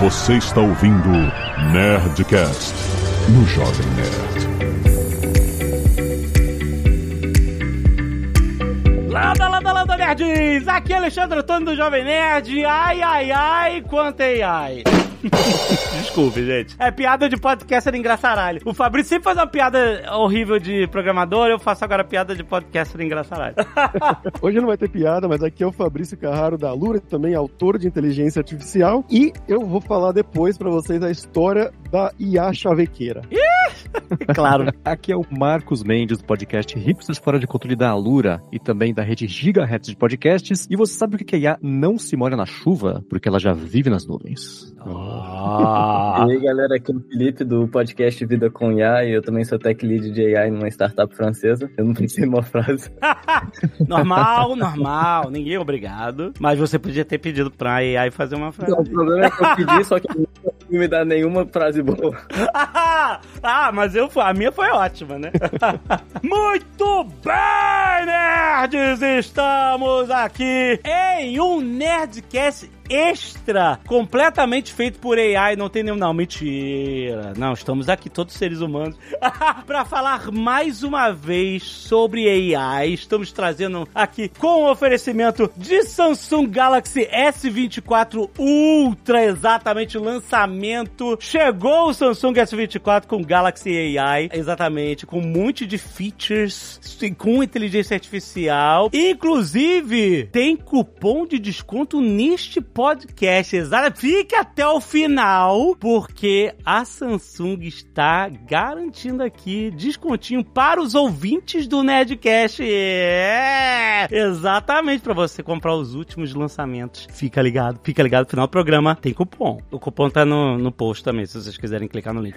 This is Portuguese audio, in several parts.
Você está ouvindo Nerdcast no Jovem Nerd. Landa, landa, landa, nerds! Aqui é Alexandre Antônio do Jovem Nerd. Ai, ai, ai, quanto ai, ai. Desculpe, gente. É piada de podcaster engraçaralho. O Fabrício sempre faz uma piada horrível de programador, eu faço agora piada de podcaster engraçaralho. Hoje não vai ter piada, mas aqui é o Fabrício Carraro da Lura, também autor de inteligência artificial. E eu vou falar depois pra vocês a história da IA chavequeira. claro. Aqui é o Marcos Mendes, do podcast Hipsters Fora de Controle da Alura e também da rede Gigahertz de podcasts. E você sabe por que a IA não se molha na chuva? Porque ela já vive nas nuvens. Ah. E aí, galera, aqui é o Felipe do podcast Vida com IA e eu também sou tech lead de AI numa startup francesa. Eu não pensei numa frase. normal, normal. Ninguém é obrigado. Mas você podia ter pedido pra AI fazer uma frase. Não, o problema é que eu pedi, só que não me dá nenhuma frase boa. ah, mas eu, a minha foi ótima, né? Muito bem, nerds! Estamos aqui em um Nerdcast extra, completamente feito por AI, não tem nenhum. Não, mentira. Não, estamos aqui, todos seres humanos, para falar mais uma vez sobre AI. Estamos trazendo aqui com o oferecimento de Samsung Galaxy S24 Ultra, exatamente lançamento. Chegou o Samsung S24 com Galaxy AI, exatamente, com um monte de features, com inteligência artificial. Inclusive, tem cupom de desconto neste podcast. Exato. Fique até o final, porque a Samsung está garantindo aqui descontinho para os ouvintes do Nerdcast. É! Exatamente, para você comprar os últimos lançamentos. Fica ligado, fica ligado no final do programa. Tem cupom. O cupom tá no, no post também, se vocês quiserem clicar no link.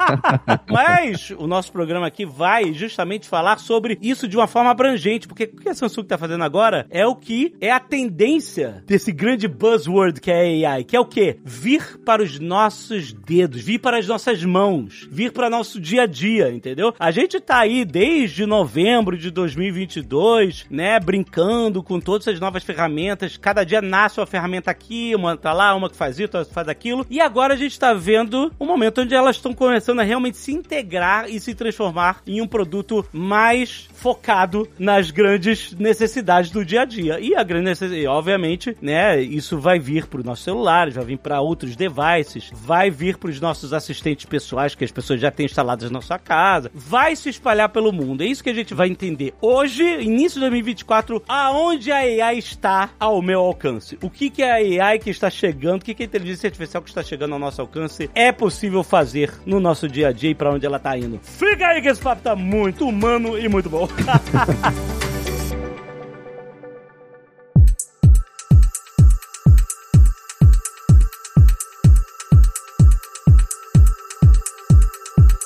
Mas o nosso programa aqui vai justamente falar sobre isso de uma forma abrangente, porque o que a Samsung está fazendo agora é o que é a tendência desse grande buzzword que é AI, que é o quê? Vir para os nossos dedos, vir para as nossas mãos, vir para nosso dia a dia, entendeu? A gente tá aí desde novembro de 2022, né, brincando com todas as novas ferramentas. Cada dia nasce uma ferramenta aqui, uma tá lá, uma que faz isso, outra faz aquilo. E agora a gente tá vendo um momento onde elas estão começando a realmente se integrar e se transformar em um produto mais focado nas grandes necessidades do dia a dia. E a grande necessidade, obviamente, né, isso vai vir para os nossos celulares, vai vir para outros devices, vai vir para os nossos assistentes pessoais que as pessoas já têm instalados na sua casa, vai se espalhar pelo mundo. É isso que a gente vai entender hoje, início de 2024, aonde a AI está ao meu alcance. O que, que é a AI que está chegando, o que, que a inteligência artificial que está chegando ao nosso alcance é possível fazer no nosso dia a dia e para onde ela está indo. Fica aí que esse papo tá muito humano e muito bom.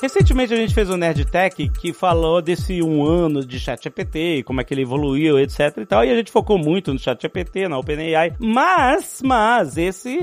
Recentemente a gente fez um Nerd Tech que falou desse um ano de ChatGPT, como é que ele evoluiu, etc e tal, e a gente focou muito no ChatGPT, na OpenAI, mas, mas, esse,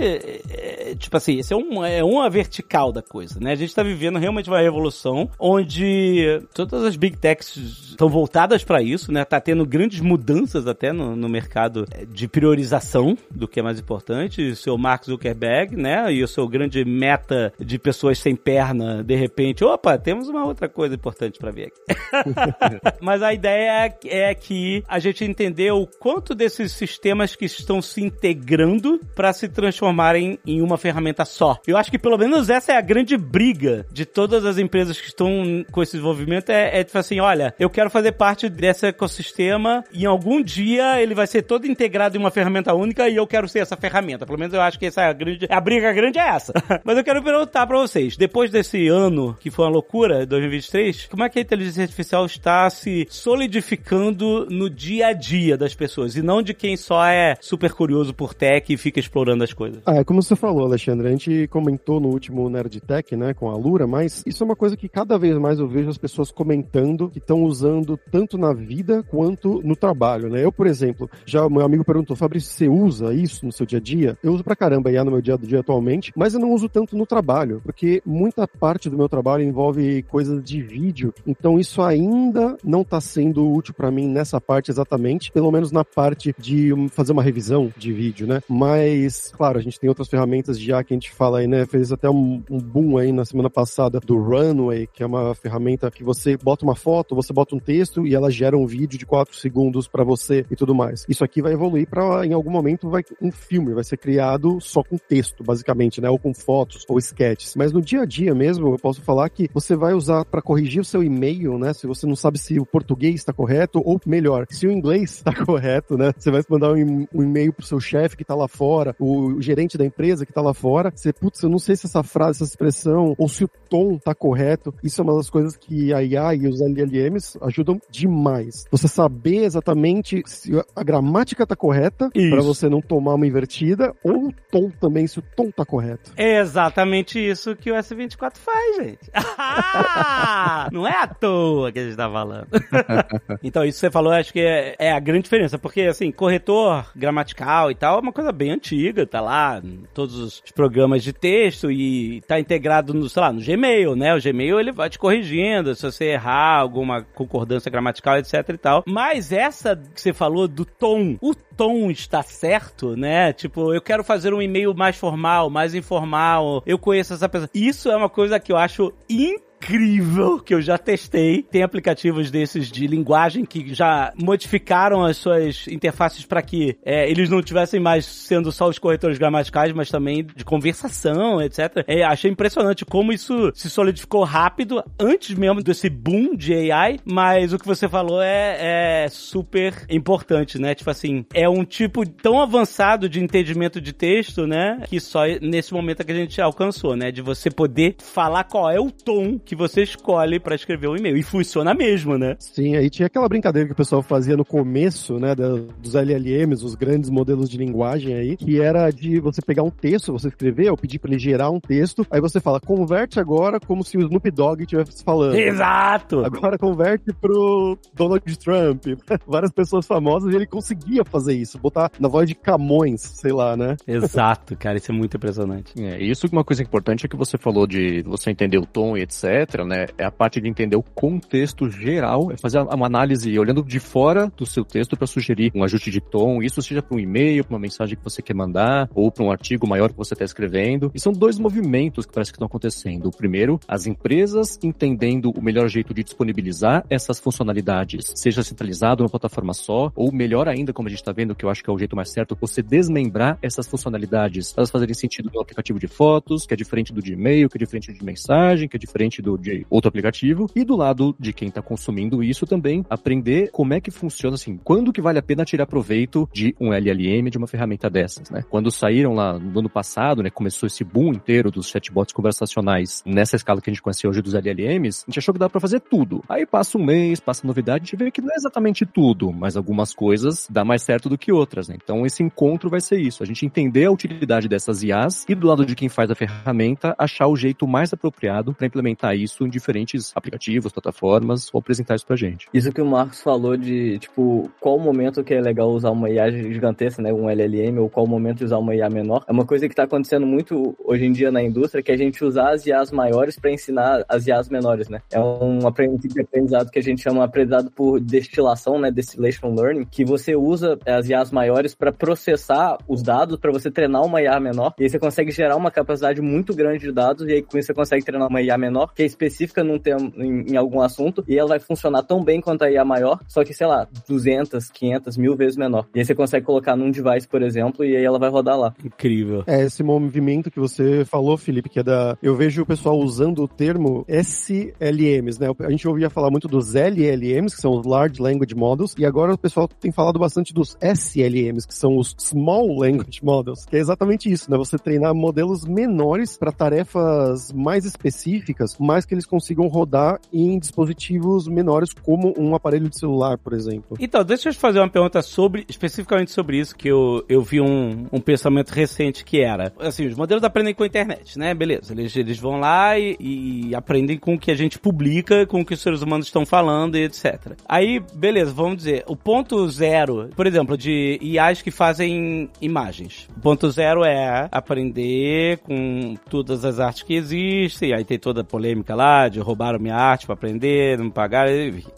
é, tipo assim, esse é, um, é uma vertical da coisa, né? A gente tá vivendo realmente uma revolução onde todas as Big Techs estão voltadas para isso, né? Tá tendo grandes mudanças até no, no mercado de priorização do que é mais importante. O seu Mark Zuckerberg, né? E o seu grande meta de pessoas sem perna, de repente, opa, temos uma outra coisa importante para ver aqui. Mas a ideia é, é que a gente entendeu o quanto desses sistemas que estão se integrando para se transformarem em uma ferramenta só. Eu acho que pelo menos essa é a grande briga de todas as empresas que estão com esse desenvolvimento é, é tipo assim, olha, eu quero fazer parte desse ecossistema e em algum dia ele vai ser todo integrado em uma ferramenta única e eu quero ser essa ferramenta. Pelo menos eu acho que essa é a grande, a briga grande é essa. Mas eu quero perguntar para vocês, depois desse ano que foi uma loucura, 2023, como é que a inteligência artificial está se solidificando no dia a dia das pessoas e não de quem só é super curioso por tech e fica explorando as coisas? Ah, é como você falou, Alexandre, a gente comentou no último Nerd Tech, né, com a Lura, mas isso é uma coisa que cada vez mais eu vejo as pessoas comentando que estão usando usando tanto na vida quanto no trabalho, né? Eu, por exemplo, já meu amigo perguntou, Fabrício, você usa isso no seu dia a dia? Eu uso pra caramba IA no meu dia a dia atualmente, mas eu não uso tanto no trabalho, porque muita parte do meu trabalho envolve coisas de vídeo, então isso ainda não tá sendo útil para mim nessa parte exatamente, pelo menos na parte de fazer uma revisão de vídeo, né? Mas, claro, a gente tem outras ferramentas de IA que a gente fala aí, né? Fez até um, um boom aí na semana passada do Runway, que é uma ferramenta que você bota uma foto, você bota um texto e ela gera um vídeo de 4 segundos para você e tudo mais. Isso aqui vai evoluir para em algum momento vai um filme, vai ser criado só com texto, basicamente, né? Ou com fotos ou sketches. Mas no dia a dia mesmo, eu posso falar que você vai usar para corrigir o seu e-mail, né? Se você não sabe se o português está correto ou melhor, se o inglês está correto, né? Você vai mandar um, e-mail pro seu chefe que tá lá fora, o gerente da empresa que tá lá fora. Você, putz, eu não sei se essa frase, essa expressão ou se o tom tá correto. Isso é uma das coisas que a IA e os LLMs ajudam demais. Você saber exatamente se a gramática tá correta para você não tomar uma invertida ou o tom também, se o tom tá correto. É exatamente isso que o S24 faz, gente. não é à toa que a gente tá falando. então, isso que você falou, acho que é, é, a grande diferença, porque, assim, corretor gramatical e tal é uma coisa bem antiga, tá lá em todos os programas de texto e tá integrado no, sei lá, no Gmail, né? O Gmail, ele vai te corrigindo se você errar alguma concordância gramatical, etc e tal. Mas essa que você falou do tom, o tom está certo, né? Tipo, eu quero fazer um e-mail mais formal, mais informal, eu conheço essa pessoa. Isso é uma coisa que eu acho incrível incrível que eu já testei. Tem aplicativos desses de linguagem que já modificaram as suas interfaces para que é, eles não tivessem mais sendo só os corretores gramaticais, mas também de conversação, etc. É, achei impressionante como isso se solidificou rápido antes mesmo desse boom de AI, mas o que você falou é, é super importante, né? Tipo assim, é um tipo tão avançado de entendimento de texto, né? Que só nesse momento é que a gente alcançou, né? De você poder falar qual é o tom que você escolhe para escrever o e-mail. E funciona mesmo, né? Sim, aí tinha aquela brincadeira que o pessoal fazia no começo, né, dos LLMs, os grandes modelos de linguagem aí, que era de você pegar um texto, você escrever, ou pedir para ele gerar um texto, aí você fala, converte agora como se o Snoop Dogg estivesse falando. Exato! Agora converte pro Donald Trump. Várias pessoas famosas e ele conseguia fazer isso, botar na voz de Camões, sei lá, né? Exato, cara, isso é muito impressionante. É, isso uma coisa importante é que você falou de você entender o tom e etc né? É a parte de entender o contexto geral, é fazer uma análise olhando de fora do seu texto para sugerir um ajuste de tom, isso seja para um e-mail, para uma mensagem que você quer mandar, ou para um artigo maior que você está escrevendo. E são dois movimentos que parece que estão acontecendo. O primeiro, as empresas entendendo o melhor jeito de disponibilizar essas funcionalidades, seja centralizado numa plataforma só, ou melhor ainda, como a gente está vendo, que eu acho que é o jeito mais certo, você desmembrar essas funcionalidades, elas fazerem sentido no aplicativo de fotos, que é diferente do de e-mail, que é diferente de mensagem, que é diferente do do, de outro aplicativo, e do lado de quem está consumindo isso também, aprender como é que funciona, assim, quando que vale a pena tirar proveito de um LLM, de uma ferramenta dessas, né? Quando saíram lá no ano passado, né, começou esse boom inteiro dos chatbots conversacionais nessa escala que a gente conhece hoje dos LLMs, a gente achou que dá para fazer tudo. Aí passa um mês, passa novidade, a gente vê que não é exatamente tudo, mas algumas coisas dá mais certo do que outras, né? Então esse encontro vai ser isso, a gente entender a utilidade dessas IAs e do lado de quem faz a ferramenta, achar o jeito mais apropriado para implementar isso em diferentes aplicativos, plataformas, ou apresentar isso pra gente. Isso que o Marcos falou de, tipo, qual momento que é legal usar uma IA gigantesca, né, um LLM, ou qual momento usar uma IA menor, é uma coisa que tá acontecendo muito hoje em dia na indústria, que é a gente usar as IAs maiores para ensinar as IAs menores, né? É um aprendizado que a gente chama aprendizado por destilação, né, distillation learning, que você usa as IAs maiores para processar os dados para você treinar uma IA menor, e aí você consegue gerar uma capacidade muito grande de dados, e aí com isso você consegue treinar uma IA menor, que é específica num tema, em, em, algum assunto e ela vai funcionar tão bem quanto a IA maior, só que, sei lá, 200, 500, mil vezes menor. E aí você consegue colocar num device, por exemplo, e aí ela vai rodar lá. Incrível. É, esse movimento que você falou, Felipe, que é da... Eu vejo o pessoal usando o termo SLMs, né? A gente ouvia falar muito dos LLMs, que são os Large Language Models, e agora o pessoal tem falado bastante dos SLMs, que são os Small Language Models, que é exatamente isso, né? Você treinar modelos menores para tarefas mais específicas, mais mais que eles consigam rodar em dispositivos menores, como um aparelho de celular, por exemplo. Então, deixa eu te fazer uma pergunta sobre, especificamente sobre isso, que eu, eu vi um, um pensamento recente que era, assim, os modelos aprendem com a internet, né? Beleza, eles, eles vão lá e, e aprendem com o que a gente publica, com o que os seres humanos estão falando e etc. Aí, beleza, vamos dizer, o ponto zero, por exemplo, de IAs que fazem imagens. O ponto zero é aprender com todas as artes que existem, aí tem toda a polêmica lá de roubaram minha arte para aprender, não me pagaram,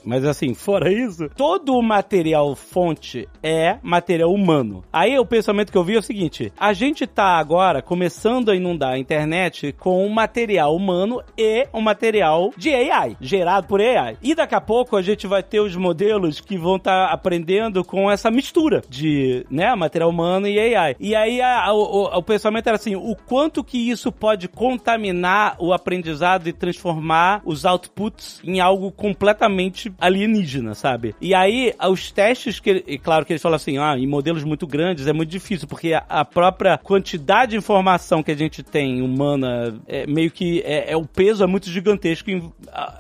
mas assim, fora isso, todo o material fonte é material humano. Aí o pensamento que eu vi é o seguinte, a gente tá agora começando a inundar a internet com um material humano e um material de AI, gerado por AI. E daqui a pouco a gente vai ter os modelos que vão estar tá aprendendo com essa mistura de, né, material humano e AI. E aí a, a, o, o pensamento era assim, o quanto que isso pode contaminar o aprendizado e transformar os outputs em algo completamente alienígena, sabe? E aí, os testes que, e claro que eles falam assim, ah, em modelos muito grandes é muito difícil, porque a, própria quantidade de informação que a gente tem humana, é meio que, é, é o peso é muito gigantesco,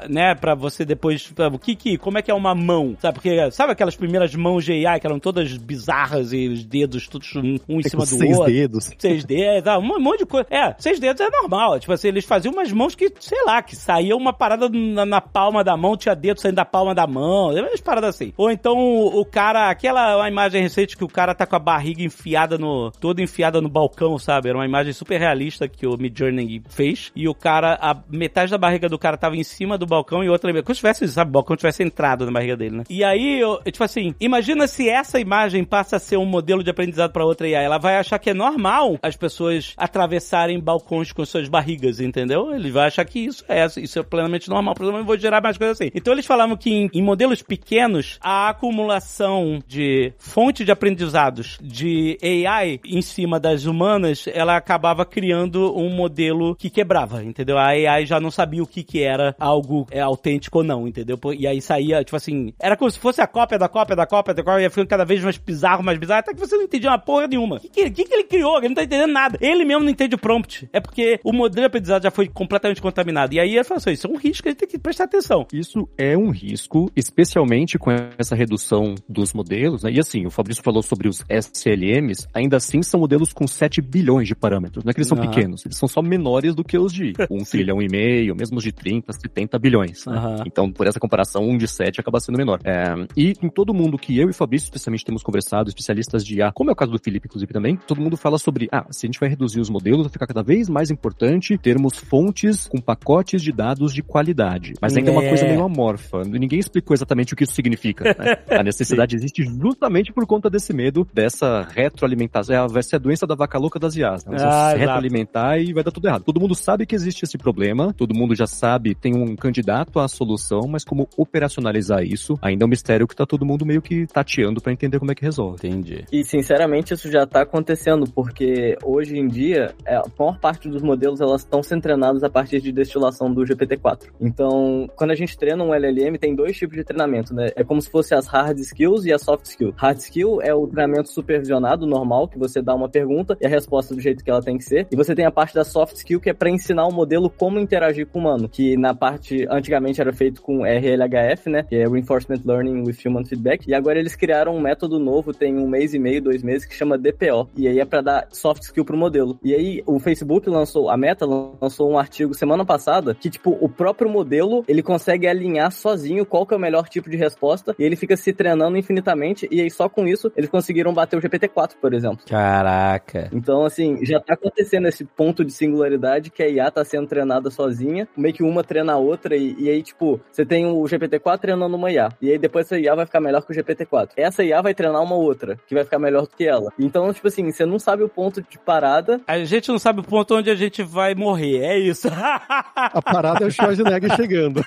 né, pra você depois, o que que, como é que é uma mão, sabe? Porque, sabe aquelas primeiras mãos de AI que eram todas bizarras e os dedos todos um, em é cima do seis outro? dedos. Seis dedos, tá, um monte de coisa. É, seis dedos é normal, tipo assim, eles faziam umas mãos que, sei lá, que saía uma parada na, na palma da mão, tinha dedo saindo da palma da mão, umas paradas assim. Ou então o, o cara, aquela uma imagem recente que o cara tá com a barriga enfiada no, toda enfiada no balcão, sabe? Era uma imagem super realista que o Midjourney fez. E o cara, a metade da barriga do cara tava em cima do balcão e outra, como se tivesse, sabe, o balcão tivesse entrado na barriga dele, né? E aí, eu, tipo assim, imagina se essa imagem passa a ser um modelo de aprendizado para outra IA. Ela vai achar que é normal as pessoas atravessarem balcões com suas barrigas, entendeu? Ele vai achar que isso é, isso é plenamente normal. Por exemplo, eu vou gerar mais coisas assim. Então eles falavam que em, em modelos pequenos, a acumulação de fonte de aprendizados de AI em cima das humanas, ela acabava criando um modelo que quebrava, entendeu? A AI já não sabia o que que era algo é, autêntico ou não, entendeu? E aí saía, tipo assim, era como se fosse a cópia da cópia da cópia da cópia, ia ficando cada vez mais bizarro, mais bizarro, até que você não entendia uma porra nenhuma. O que, que, que, que ele criou? Ele não tá entendendo nada. Ele mesmo não entende o prompt. É porque o modelo de aprendizado já foi completamente contaminado. E aí ele falou assim, isso é um risco, a gente tem que prestar atenção. Isso é um risco, especialmente com essa redução dos modelos, né? E assim, o Fabrício falou sobre os SLMs, ainda assim são modelos com 7 bilhões de parâmetros. Não é que eles são uhum. pequenos, eles são só menores do que os de 1 trilhão e meio, mesmo os de 30, 70 bilhões. Né? Uhum. Então, por essa comparação, um de 7 acaba sendo menor. É, e em todo mundo que eu e o Fabrício, especialmente, temos conversado, especialistas de IA, como é o caso do Felipe, inclusive, também, todo mundo fala sobre, ah, se a gente vai reduzir os modelos, vai ficar cada vez mais importante termos fontes com pacotes de dados de qualidade. Mas ainda é, é uma coisa meio amorfa. Ninguém explicou exatamente o que isso significa. Né? A necessidade existe justamente por conta desse medo, dessa retroalimentação. É, vai ser a doença da vaca louca das IAs. Né? Você ah, se retroalimentar e vai dar tudo errado. Todo mundo sabe que existe esse problema, todo mundo já sabe, tem um candidato à solução, mas como operacionalizar isso ainda é um mistério que tá todo mundo meio que tateando para entender como é que resolve. Entendi. E sinceramente isso já tá acontecendo, porque hoje em dia é, a maior parte dos modelos elas estão sendo treinados a partir de destilação do GPT-4. Então, quando a gente treina um LLM, tem dois tipos de treinamento, né? É como se fosse as hard skills e as soft skills. Hard skill é o treinamento supervisionado normal, que você dá uma pergunta e a resposta do jeito que ela tem que ser. E você tem a parte da soft skill, que é para ensinar o modelo como interagir com o humano, que na parte antigamente era feito com RLHF, né? Que é Reinforcement Learning with Human Feedback. E agora eles criaram um método novo, tem um mês e meio, dois meses, que chama DPO. E aí é para dar soft skill pro modelo. E aí o Facebook lançou, a Meta lançou um artigo semana passada que, tipo, o próprio modelo, ele consegue alinhar sozinho qual que é o melhor tipo de resposta e ele fica se treinando infinitamente e aí só com isso eles conseguiram bater o GPT-4, por exemplo. Caraca. Então, assim, já tá acontecendo esse ponto de singularidade que a IA tá sendo treinada sozinha, meio que uma treina a outra e, e aí, tipo, você tem o GPT-4 treinando uma IA e aí depois essa IA vai ficar melhor que o GPT-4. Essa IA vai treinar uma outra que vai ficar melhor do que ela. Então, tipo assim, você não sabe o ponto de parada. A gente não sabe o ponto onde a gente vai morrer, é isso. a parada é o Schwarzenegger chegando.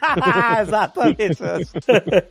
Exatamente.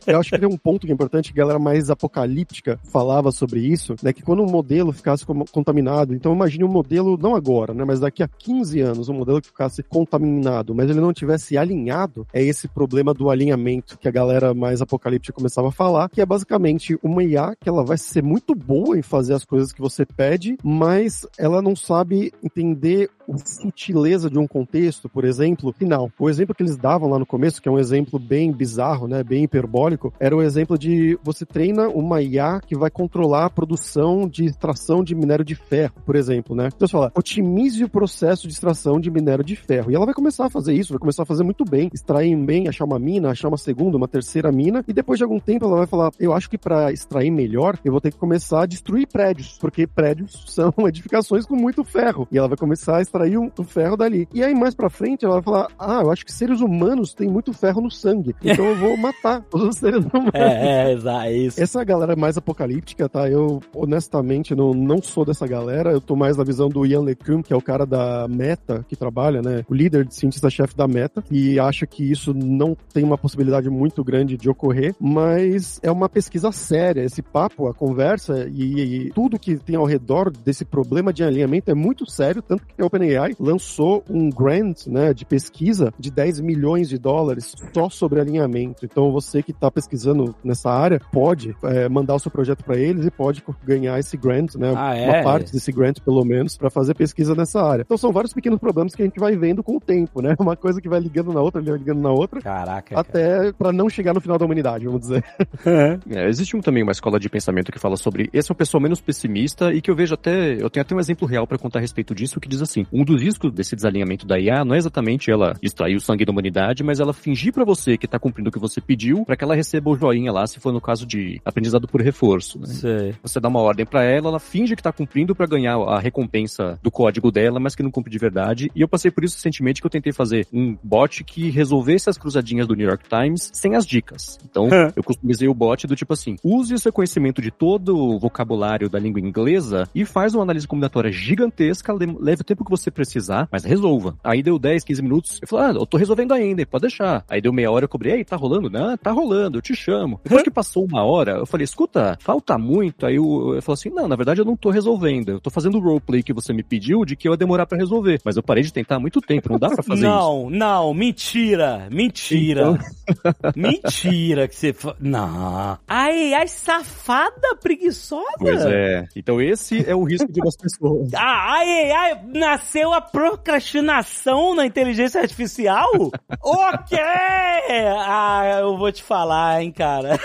Eu acho que tem um ponto que é importante, que a galera mais apocalíptica falava sobre isso, né? Que quando um modelo ficasse contaminado, então imagine um modelo, não agora, né? Mas daqui a 15 anos, um modelo que ficasse contaminado, mas ele não tivesse alinhado, é esse problema do alinhamento que a galera mais apocalíptica começava a falar, que é basicamente uma IA que ela vai ser muito boa em fazer as coisas que você pede, mas ela não sabe entender sutileza de um contexto, por exemplo, final. O exemplo que eles davam lá no começo, que é um exemplo bem bizarro, né, bem hiperbólico, era o exemplo de você treina uma IA que vai controlar a produção de extração de minério de ferro, por exemplo, né? Então você fala, otimize o processo de extração de minério de ferro. E ela vai começar a fazer isso, vai começar a fazer muito bem, extrair bem, achar uma mina, achar uma segunda, uma terceira mina, e depois de algum tempo ela vai falar, eu acho que para extrair melhor, eu vou ter que começar a destruir prédios, porque prédios são edificações com muito ferro. E ela vai começar a extrair o ferro dali. E aí mais para frente ela vai falar, ah, eu acho que seres humanos têm muito ferro no sangue, então eu vou matar os seres humanos. É, é, é isso. Essa galera mais apocalíptica, tá? Eu honestamente não, não sou dessa galera, eu tô mais na visão do Ian LeCun, que é o cara da Meta, que trabalha, né? O líder de cientista-chefe da Meta, e acha que isso não tem uma possibilidade muito grande de ocorrer, mas é uma pesquisa séria. Esse papo, a conversa e, e tudo que tem ao redor desse problema de alinhamento é muito sério, tanto que a OpenAI lançou um grant, né, de pesquisa de 10 milhões de dólares só sobre alinhamento. Então você que está pesquisando nessa área pode é, mandar o seu projeto para eles e pode ganhar esse grant, né, ah, é? uma parte desse grant pelo menos para fazer pesquisa nessa área. Então são vários pequenos problemas que a gente vai vendo com o tempo, né? Uma coisa que vai ligando na outra, vai ligando na outra. Caraca. Até para não chegar no final da humanidade, vamos dizer. é, existe um, também uma escola de pensamento que fala sobre esse é uma pessoa menos pessimista e que eu vejo até, eu tenho até um exemplo real para contar a respeito disso que diz assim: um dos riscos desse desalinhamento da IA não é exatamente ela extrair o sangue da humanidade, mas ela fingir para você que tá cumprindo o que você pediu para que ela receba o joinha lá, se for no caso de aprendizado por reforço. Né? Sei. Você dá uma ordem para ela, ela finge que tá cumprindo para ganhar a recompensa do código dela, mas que não cumpre de verdade. E eu passei por isso recentemente que eu tentei fazer um bot que resolvesse as cruzadinhas do New York Times sem as dicas. Então, eu customizei o bot do tipo assim: use o seu conhecimento de todo o vocabulário da língua inglesa e faz uma análise combinatória gigantesca, leve o tempo que você precisar, mas resolva. Aí deu 10, 15 minutos, eu falei, ah, eu tô resolvendo ainda, pode deixar. Aí deu meia hora, eu cobrei, aí, tá rolando? Não, tá rolando, eu te chamo. Depois que passou uma hora, eu falei, escuta, falta muito. Aí eu, eu falei assim, não, na verdade eu não tô resolvendo, eu tô fazendo o roleplay que você me pediu de que eu ia demorar para resolver. Mas eu parei de tentar há muito tempo, não dá pra fazer não, isso. Não, não, mentira, mentira. Então... mentira que você... Não. Ai, ai, safada, preguiçosa. Pois é. Então esse é o risco de umas pessoas. Ah, ai, ai, nasceu a procrastinação na inteligência artificial? ok! Ah, eu vou te falar, hein, cara.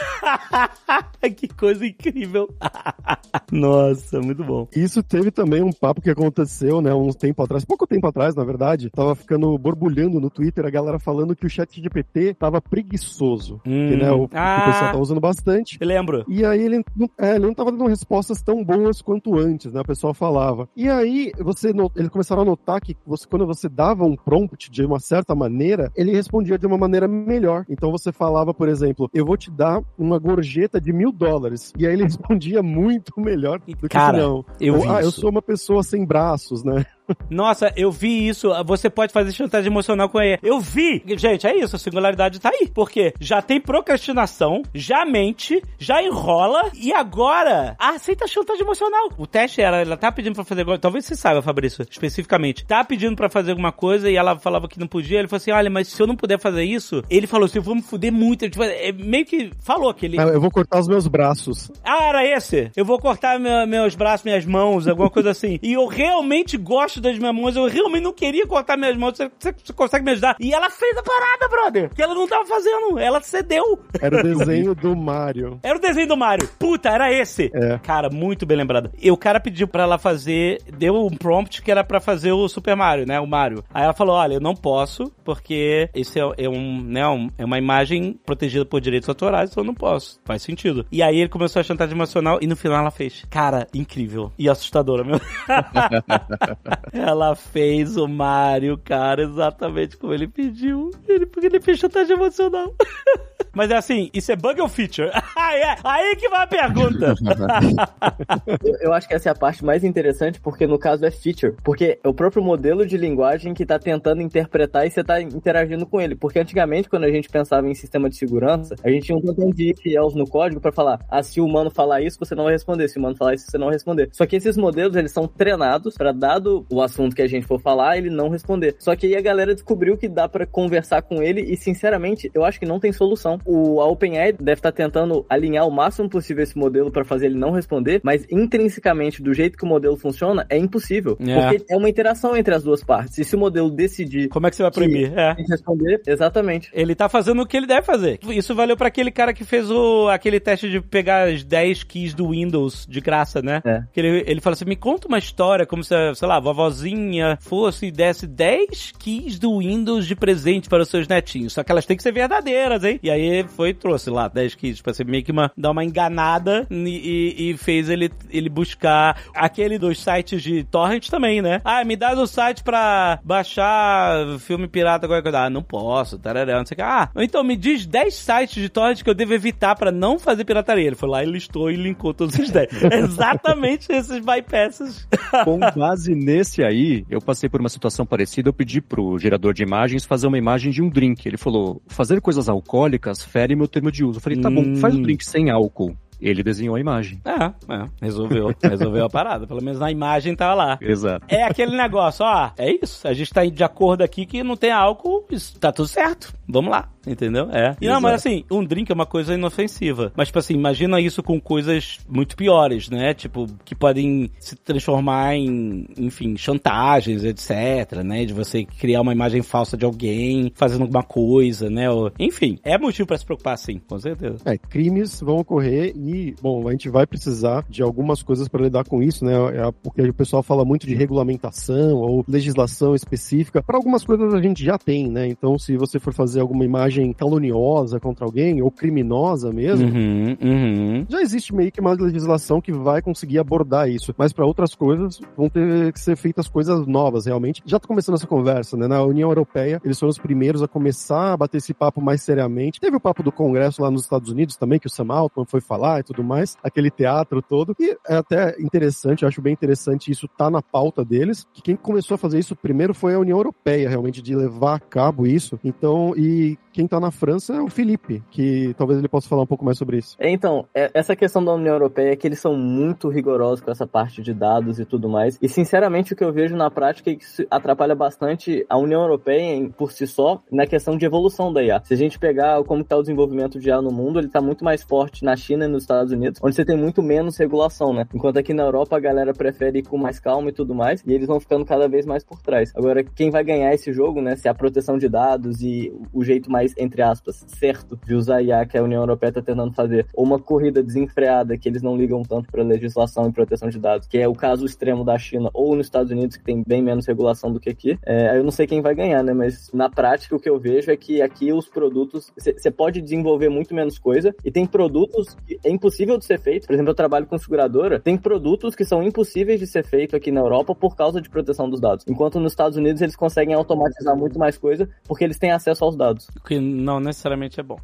que coisa incrível. Nossa, muito bom. Isso teve também um papo que aconteceu, né, uns tempo atrás, pouco tempo atrás, na verdade, tava ficando borbulhando no Twitter a galera falando que o chat GPT tava preguiçoso. Hum. Que, né, o, ah, o pessoal tá usando bastante. Eu lembro. E aí ele, é, ele não tava dando respostas tão boas quanto antes, né, o pessoal falava. E aí, você, eles começaram a notar que você, quando você dava um prompt de uma certa maneira, ele respondia de uma maneira melhor. Então você falava, por exemplo, eu vou te dar uma gorjeta de mil dólares. E aí ele respondia muito melhor do Cara, que não. Eu ah, isso. eu sou uma pessoa sem braços, né? Nossa, eu vi isso. Você pode fazer chantagem emocional com ele. Eu vi. Gente, é isso. A singularidade tá aí. Porque já tem procrastinação, já mente, já enrola e agora aceita chantagem emocional. O teste era, ela tá pedindo pra fazer. Talvez você saiba, Fabrício, especificamente. Tá pedindo pra fazer alguma coisa e ela falava que não podia. Ele falou assim: olha, mas se eu não puder fazer isso, ele falou assim: eu vou me fuder muito. Tipo, é, meio que falou que ele. Ah, eu vou cortar os meus braços. Ah, era esse? Eu vou cortar meu, meus braços, minhas mãos, alguma coisa assim. E eu realmente gosto das minhas mãos, eu realmente não queria cortar minhas mãos. Você, você, você consegue me ajudar? E ela fez a parada, brother. Que ela não tava fazendo. Ela cedeu. Era o desenho do Mario. Era o desenho do Mario. Puta, era esse. É. Cara, muito bem lembrado. E o cara pediu pra ela fazer, deu um prompt que era pra fazer o Super Mario, né? O Mario. Aí ela falou: olha, eu não posso, porque isso é, é um, né, um, é uma imagem protegida por direitos autorais, então eu não posso. Faz sentido. E aí ele começou a chantagem emocional e no final ela fez. Cara, incrível. E assustadora, meu. ela fez o Mario, cara, exatamente como ele pediu. Ele, porque ele fez chantagem emocional. Mas é assim, isso é bug ou feature? aí, é, aí que vai a pergunta. eu, eu, acho que essa é a parte mais interessante, porque no caso é feature. Porque é o próprio modelo de linguagem que tá tentando interpretar e você tá interagindo com ele. Porque antigamente, quando a gente pensava em sistema de segurança, a gente tinha um montão de if no código para falar, ah, se o humano falar isso, você não vai responder. Se o humano falar isso, você não vai responder. Só que esses modelos, eles são treinados para dado o assunto que a gente for falar, ele não responder. Só que aí a galera descobriu que dá para conversar com ele e, sinceramente, eu acho que não tem solução. o, a OpenAI deve estar tentando alinhar o máximo possível esse modelo para fazer ele não responder, mas intrinsecamente, do jeito que o modelo funciona, é impossível. É. Porque é uma interação entre as duas partes. E se o modelo decidir Como é que você vai proibir? É. responder, exatamente. Ele tá fazendo o que ele deve fazer. Isso valeu pra aquele cara que fez o, aquele teste de pegar as 10 keys do Windows de graça, né? É. Que ele, ele fala assim: me conta uma história como se, sei lá, a vovozinha fosse e desse 10 keys do Windows de presente para os seus netinhos. Só que elas têm que ser verdadeiras, hein? E aí foi trouxe lá 10 keys pra ser meio que uma, dar uma enganada e, e- e fez ele, ele buscar aquele dos sites de torrent também, né? Ah, me dá o site pra baixar filme pirata, qualquer coisa. Ah, não posso, tarará, não sei o que. Ah, então me diz 10 sites de torrent que eu devo evitar pra não fazer pirataria. Ele foi lá e listou e linkou todos os 10. Exatamente esses bypasses. Com base nesse aí, eu passei por uma situação parecida. Eu pedi pro gerador de imagens fazer uma imagem de um drink. Ele falou: fazer coisas alcoólicas fere meu termo de uso. Eu falei: tá bom, faz o Hum. drink sem álcool. Ele desenhou a imagem. É, é, resolveu. Resolveu a parada. Pelo menos na imagem tava lá. Exato. É aquele negócio, ó, é isso. A gente tá de acordo aqui que não tem álcool, isso tá tudo certo. Vamos lá, entendeu? É. E não, mas assim, um drink é uma coisa inofensiva. Mas, tipo assim, imagina isso com coisas muito piores, né? Tipo, que podem se transformar em, enfim, chantagens, etc, né? De você criar uma imagem falsa de alguém fazendo alguma coisa, né? Ou- enfim, é motivo pra se preocupar, sim, com certeza. É, crimes vão ocorrer e, bom, a gente vai precisar de algumas coisas para lidar com isso, né? É porque o pessoal fala muito de regulamentação ou legislação específica. Para algumas coisas a gente já tem, né? Então, se você for fazer alguma imagem caluniosa contra alguém ou criminosa mesmo, Uhum, uhum. já existe meio que uma legislação que vai conseguir abordar isso. Mas para outras coisas vão ter que ser feitas coisas novas, realmente. Já tá começando essa conversa, né? Na União Europeia, eles foram os primeiros a começar a bater esse papo mais seriamente. Teve o papo do Congresso lá nos Estados Unidos também, que o Sam Altman foi falar e tudo mais, aquele teatro todo. E é até interessante, eu acho bem interessante isso tá na pauta deles, que quem começou a fazer isso primeiro foi a União Europeia, realmente, de levar a cabo isso. Então, e quem tá na França é o Felipe, que talvez ele possa falar um pouco mais sobre isso. Então, é- essa questão da União Europeia é que eles são muito rigorosos com essa parte de dados e tudo mais. E, sinceramente, o que eu vejo na prática é que isso atrapalha bastante a União Europeia por si só na questão de evolução da IA. Se a gente pegar como está o desenvolvimento de IA no mundo, ele está muito mais forte na China e nos Estados Unidos, onde você tem muito menos regulação, né? Enquanto aqui na Europa a galera prefere ir com mais calma e tudo mais, e eles vão ficando cada vez mais por trás. Agora, quem vai ganhar esse jogo, né? Se é a proteção de dados e o jeito mais, entre aspas, certo de usar IA que a União Europeia está tentando fazer, ou uma corrida desenfreada que eles não ligam tanto para legislação e proteção de dados, que é o caso extremo da China ou nos Estados Unidos, que tem bem menos regulação do que aqui. É, eu não sei quem vai ganhar, né? Mas na prática o que eu vejo é que aqui os produtos, você pode desenvolver muito menos coisa e tem produtos que é impossível de ser feito. Por exemplo, eu trabalho com seguradora, tem produtos que são impossíveis de ser feito aqui na Europa por causa de proteção dos dados. Enquanto nos Estados Unidos eles conseguem automatizar muito mais coisa porque eles têm acesso aos dados. O que não necessariamente é bom.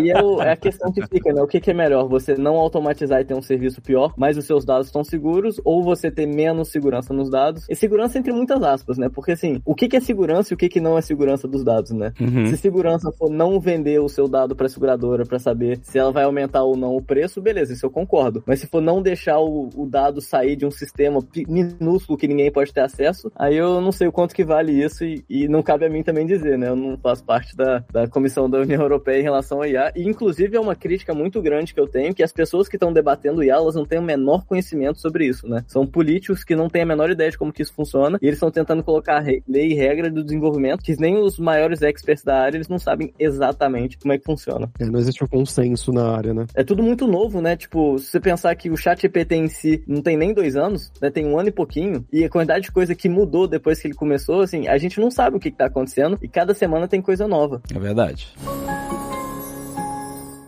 E, e é, o- é a questão que fica, né? O que, que é melhor? Você não automatizar e ter um serviço pior, mas os seus dados estão seguros, ou você ter menos segurança nos dados? E segurança entre muitas aspas, né? Porque assim, o que, que é segurança e o que, que não é segurança dos dados, né? Uhum. Se segurança for não vender o seu dado para seguradora para saber se ela vai aumentar ou não o preço, beleza, isso eu concordo. Mas se for não deixar o, o dado sair de um sistema minúsculo que ninguém pode ter acesso, aí eu não sei o quanto que vale isso e, e não cabe a mim também dizer, né? Eu não faço parte da, da comissão da União Europeia em relação ao IA. E inclusive é uma crítica muito grande que eu tenho que as pessoas que estão debatendo IA, elas não têm o menor conhecimento sobre isso, né? São políticos que não têm a menor ideia de como que isso funciona e eles estão tentando colocar lei e regra do desenvolvimento que nem os maiores experts da área, eles não sabem exatamente como é que funciona. É, não existe um consenso na área, né? É tudo muito novo, né? Tipo, se você pensar que o chat GPT em si não tem nem dois anos, né? Tem um ano e pouquinho, e a quantidade de coisa que mudou depois que ele começou, assim, a gente não sabe o que, que tá acontecendo, e cada semana tem coisa nova. É verdade.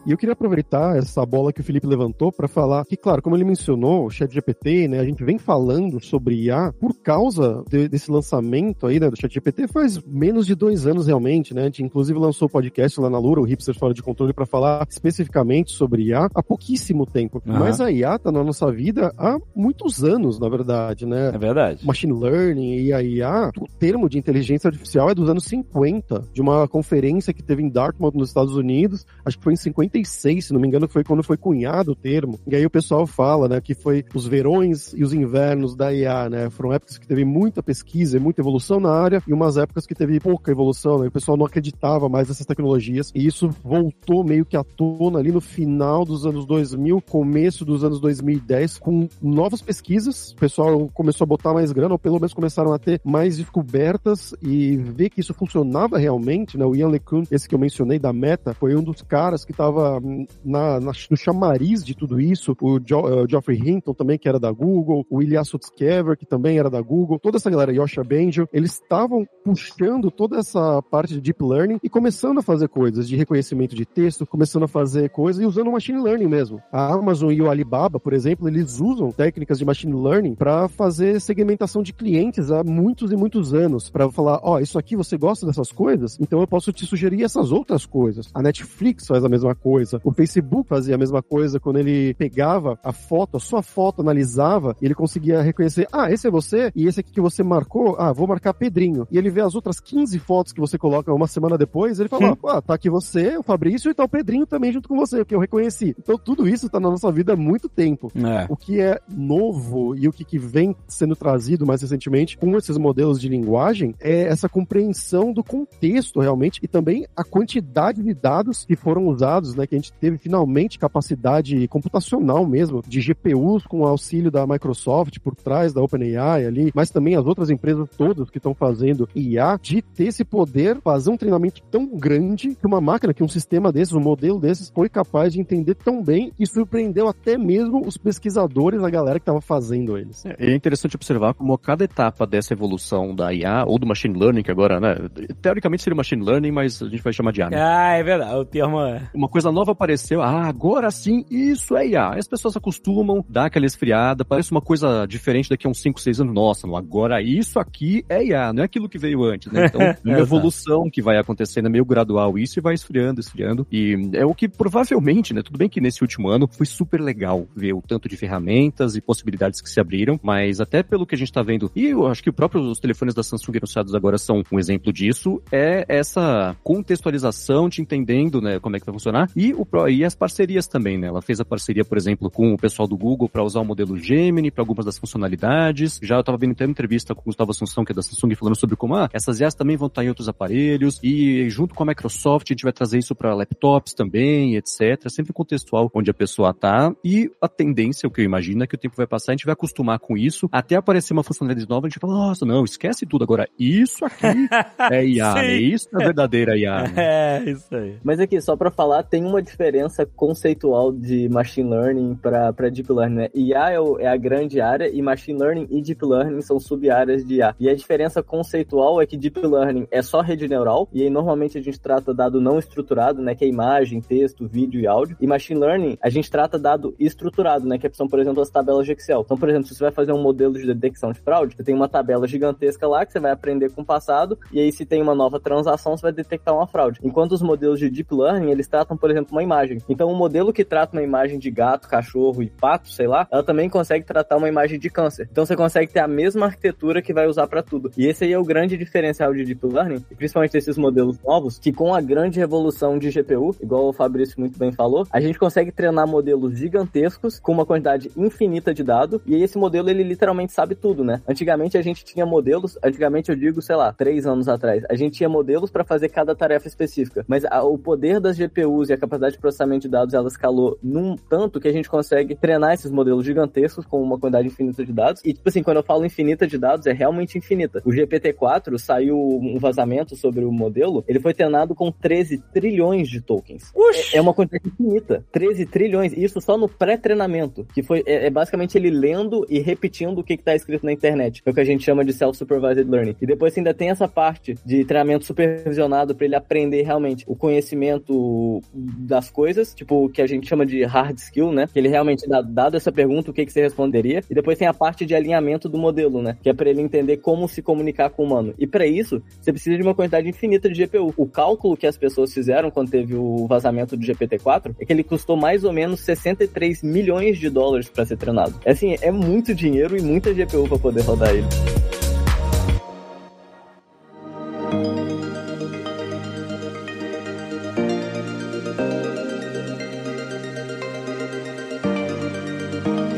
E eu queria aproveitar essa bola que o Felipe levantou para falar que, claro, como ele mencionou, o ChatGPT, né, a gente vem falando sobre IA por causa de- desse lançamento aí, né, do ChatGPT faz menos de dois anos realmente, né, a gente inclusive lançou o podcast lá na Lura, o Hipsters Fora de Controle, para falar especificamente sobre IA há pouquíssimo tempo. Aham. Mas a IA tá na nossa vida há muitos anos, na verdade, né. É verdade. Machine Learning e a IA, o termo de inteligência artificial é dos anos 50, de uma conferência que teve em Dartmouth, nos Estados Unidos, acho que foi em 54, 96, se não me engano, foi quando foi cunhado o termo. E aí o pessoal fala, né, que foi os verões e os invernos da IA, né? Foram épocas que teve muita pesquisa e muita evolução na área e umas épocas que teve pouca evolução, né? O pessoal não acreditava mais nessas tecnologias e isso voltou meio que à tona ali no final dos anos 2000, começo dos anos 2010, com novas pesquisas. O pessoal começou a botar mais grana, ou pelo menos começaram a ter mais descobertas e ver que isso funcionava realmente, né? O Ian LeCun, esse que eu mencionei da Meta, foi um dos caras que estava na, na, no chamariz de tudo isso. O jo, uh, Geoffrey Hinton também, que era da Google, o Ilya Sutskever, que também era da Google, toda essa galera, Yosha Benjo, eles estavam puxando toda essa parte de Deep Learning e começando a fazer coisas de reconhecimento de texto, começando a fazer coisas e usando Machine Learning mesmo. A Amazon e o Alibaba, por exemplo, eles usam técnicas de Machine Learning para fazer segmentação de clientes há muitos e muitos anos, para falar, ó, oh, isso aqui você gosta dessas coisas, então eu posso te sugerir essas outras coisas. A Netflix faz a mesma coisa, o Facebook fazia a mesma coisa quando ele pegava a foto, a sua foto, analisava, e ele conseguia reconhecer, ah, esse é você, e esse aqui que você marcou, ah, vou marcar Pedrinho. E ele vê as outras 15 fotos que você coloca uma semana depois, ele fala, ah, tá aqui você, o Fabrício, e tá o Pedrinho também junto com você, que eu reconheci. Então tudo isso tá na nossa vida há muito tempo. É. O que é novo e o que, que vem sendo trazido mais recentemente com esses modelos de linguagem é essa compreensão do contexto realmente e também a quantidade de dados que foram usados, né, que a gente teve finalmente capacidade computacional mesmo, de GPUs com o auxílio da Microsoft por trás da OpenAI ali, mas também as outras empresas todas que estão fazendo IA, de ter esse poder, fazer um treinamento tão grande que uma máquina, que um sistema desses, um modelo desses, foi capaz de entender tão bem e surpreendeu até mesmo os pesquisadores, a galera que estava fazendo eles. É, é interessante observar como cada etapa dessa evolução da IA, ou do machine learning, que agora, né, teoricamente seria machine learning, mas a gente vai chamar de IA. Né? Ah, é verdade, o termo é... Uma coisa nova apareceu, ah, agora sim, isso é IA. As pessoas acostumam, dá aquela esfriada, parece uma coisa diferente daqui a uns 5, 6 anos. Nossa, não, agora isso aqui é IA, não é aquilo que veio antes, né? Então, é uma evolução que vai acontecendo, é meio gradual isso e vai esfriando, esfriando. E é o que provavelmente, né? Tudo bem que nesse último ano foi super legal ver o tanto de ferramentas e possibilidades que se abriram, mas até pelo que a gente tá vendo, e eu acho que o próprio os telefones da Samsung anunciados agora são um exemplo disso, é essa contextualização de entendendo, né, como é que vai funcionar e, o, e as parcerias também, né? Ela fez a parceria, por exemplo, com o pessoal do Google para usar o modelo Gemini para algumas das funcionalidades. Já eu tava vendo até uma entrevista com o Gustavo Assunção, que é da Samsung, falando sobre como ah, essas IAs também vão estar em outros aparelhos e junto com a Microsoft a gente vai trazer isso para laptops também, etc. Sempre contextual onde a pessoa tá e a tendência, o que eu imagino, é que o tempo vai passar, a gente vai acostumar com isso, até aparecer uma funcionalidade nova, a gente fala, nossa, não, esquece tudo agora. Isso aqui é IA, né? Isso é verdadeira IA. Né? É, isso aí. Mas aqui, só para falar, tem uma diferença conceitual de machine learning para deep learning, né? IA é, o, é, a grande área e machine learning e deep learning são sub-áreas de IA. E a diferença conceitual é que deep learning é só rede neural e aí normalmente a gente trata dado não estruturado, né, que é imagem, texto, vídeo e áudio. E machine learning, a gente trata dado estruturado, né, que são, por exemplo, as tabelas de Excel. Então, por exemplo, se você vai fazer um modelo de detecção de fraude, você tem uma tabela gigantesca lá que você vai aprender com o passado e aí se tem uma nova transação, você vai detectar uma fraude. Enquanto os modelos de deep learning, eles tratam, por exemplo, uma imagem. Então, um modelo que trata uma imagem de gato, cachorro e pato, sei lá, ela também consegue tratar uma imagem de câncer. Então, você consegue ter a mesma arquitetura que vai usar para tudo. E esse aí é o grande diferencial de deep learning, principalmente desses modelos novos, que com a grande revolução de GPU, igual o Fabrício muito bem falou, a gente consegue treinar modelos gigantescos com uma quantidade infinita de dados, e esse modelo ele literalmente sabe tudo, né? Antigamente a gente tinha modelos, antigamente eu digo, sei lá, três anos atrás, a gente tinha modelos para fazer cada tarefa específica, mas a, o poder das GPUs e a capacidade de processamento de dados ela escalou num tanto que a gente consegue treinar esses modelos gigantescos com uma quantidade infinita de dados. E, tipo assim, quando eu falo infinita de dados, é realmente infinita. O GPT-4 saiu um vazamento sobre o modelo, ele foi treinado com 13 trilhões de tokens. É, é, uma quantidade infinita. 13 trilhões. Isso só no pré-treinamento, que foi é, é, basicamente ele lendo e repetindo o que está escrito na internet. É o que a gente chama de self-supervised learning. E depois ainda tem essa parte de treinamento supervisionado para ele aprender realmente o conhecimento das coisas, tipo, que a gente chama de hard skill, né? Que ele realmente, dado essa pergunta, o que, que você responderia. E depois tem a parte de alinhamento do modelo, né? Que é para ele entender como se comunicar com o humano. E para isso, você precisa de uma quantidade infinita de GPU. O cálculo que as pessoas fizeram quando teve o vazamento do GPT-4 é que ele custou mais ou menos 63 milhões de dólares para ser treinado. É assim, é muito dinheiro e muita GPU para poder rodar ele.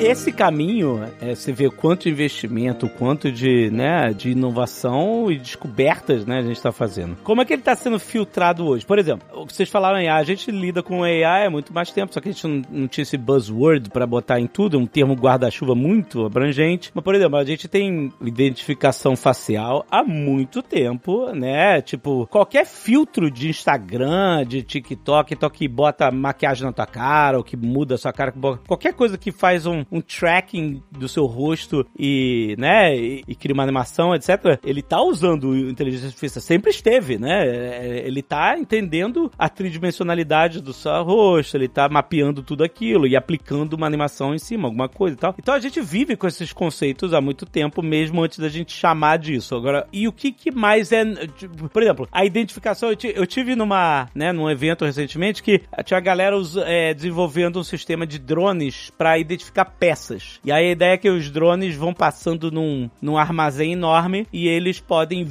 Esse caminho, é, você vê quanto investimento, quanto de, né, de inovação e descobertas, né, a gente está fazendo. Como é que ele está sendo filtrado hoje? Por exemplo, o que vocês falaram AI, a gente lida com AI há muito mais tempo, só que a gente não, não tinha esse buzzword para botar em tudo, um termo guarda-chuva muito abrangente. Mas, por exemplo, a gente tem identificação facial há muito tempo, né? Tipo, qualquer filtro de Instagram, de TikTok, então que bota maquiagem na tua cara, ou que muda a sua cara, qualquer coisa que faz um, um tracking do seu rosto e, né, e, e, cria uma animação, etc., ele tá usando inteligência artificial, sempre esteve, né? É, ele tá entendendo a tridimensionalidade do seu rosto, ele tá mapeando tudo aquilo e aplicando uma animação em cima, alguma coisa e tal. Então a gente vive com esses conceitos há muito tempo, mesmo antes da gente chamar disso. Agora, e o que, que mais é, tipo, por exemplo, a identificação, eu, tive numa, né, num evento recentemente que tinha a galera é, desenvolvendo um sistema de drones para identificar peças. E aí a ideia é que os drones vão passando num, num armazém enorme e eles podem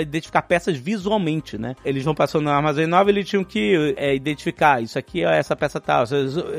identificar peças visualmente, né? Eles vão passando no armazém enorme e eles tinham que é, identificar isso aqui é essa peça tal.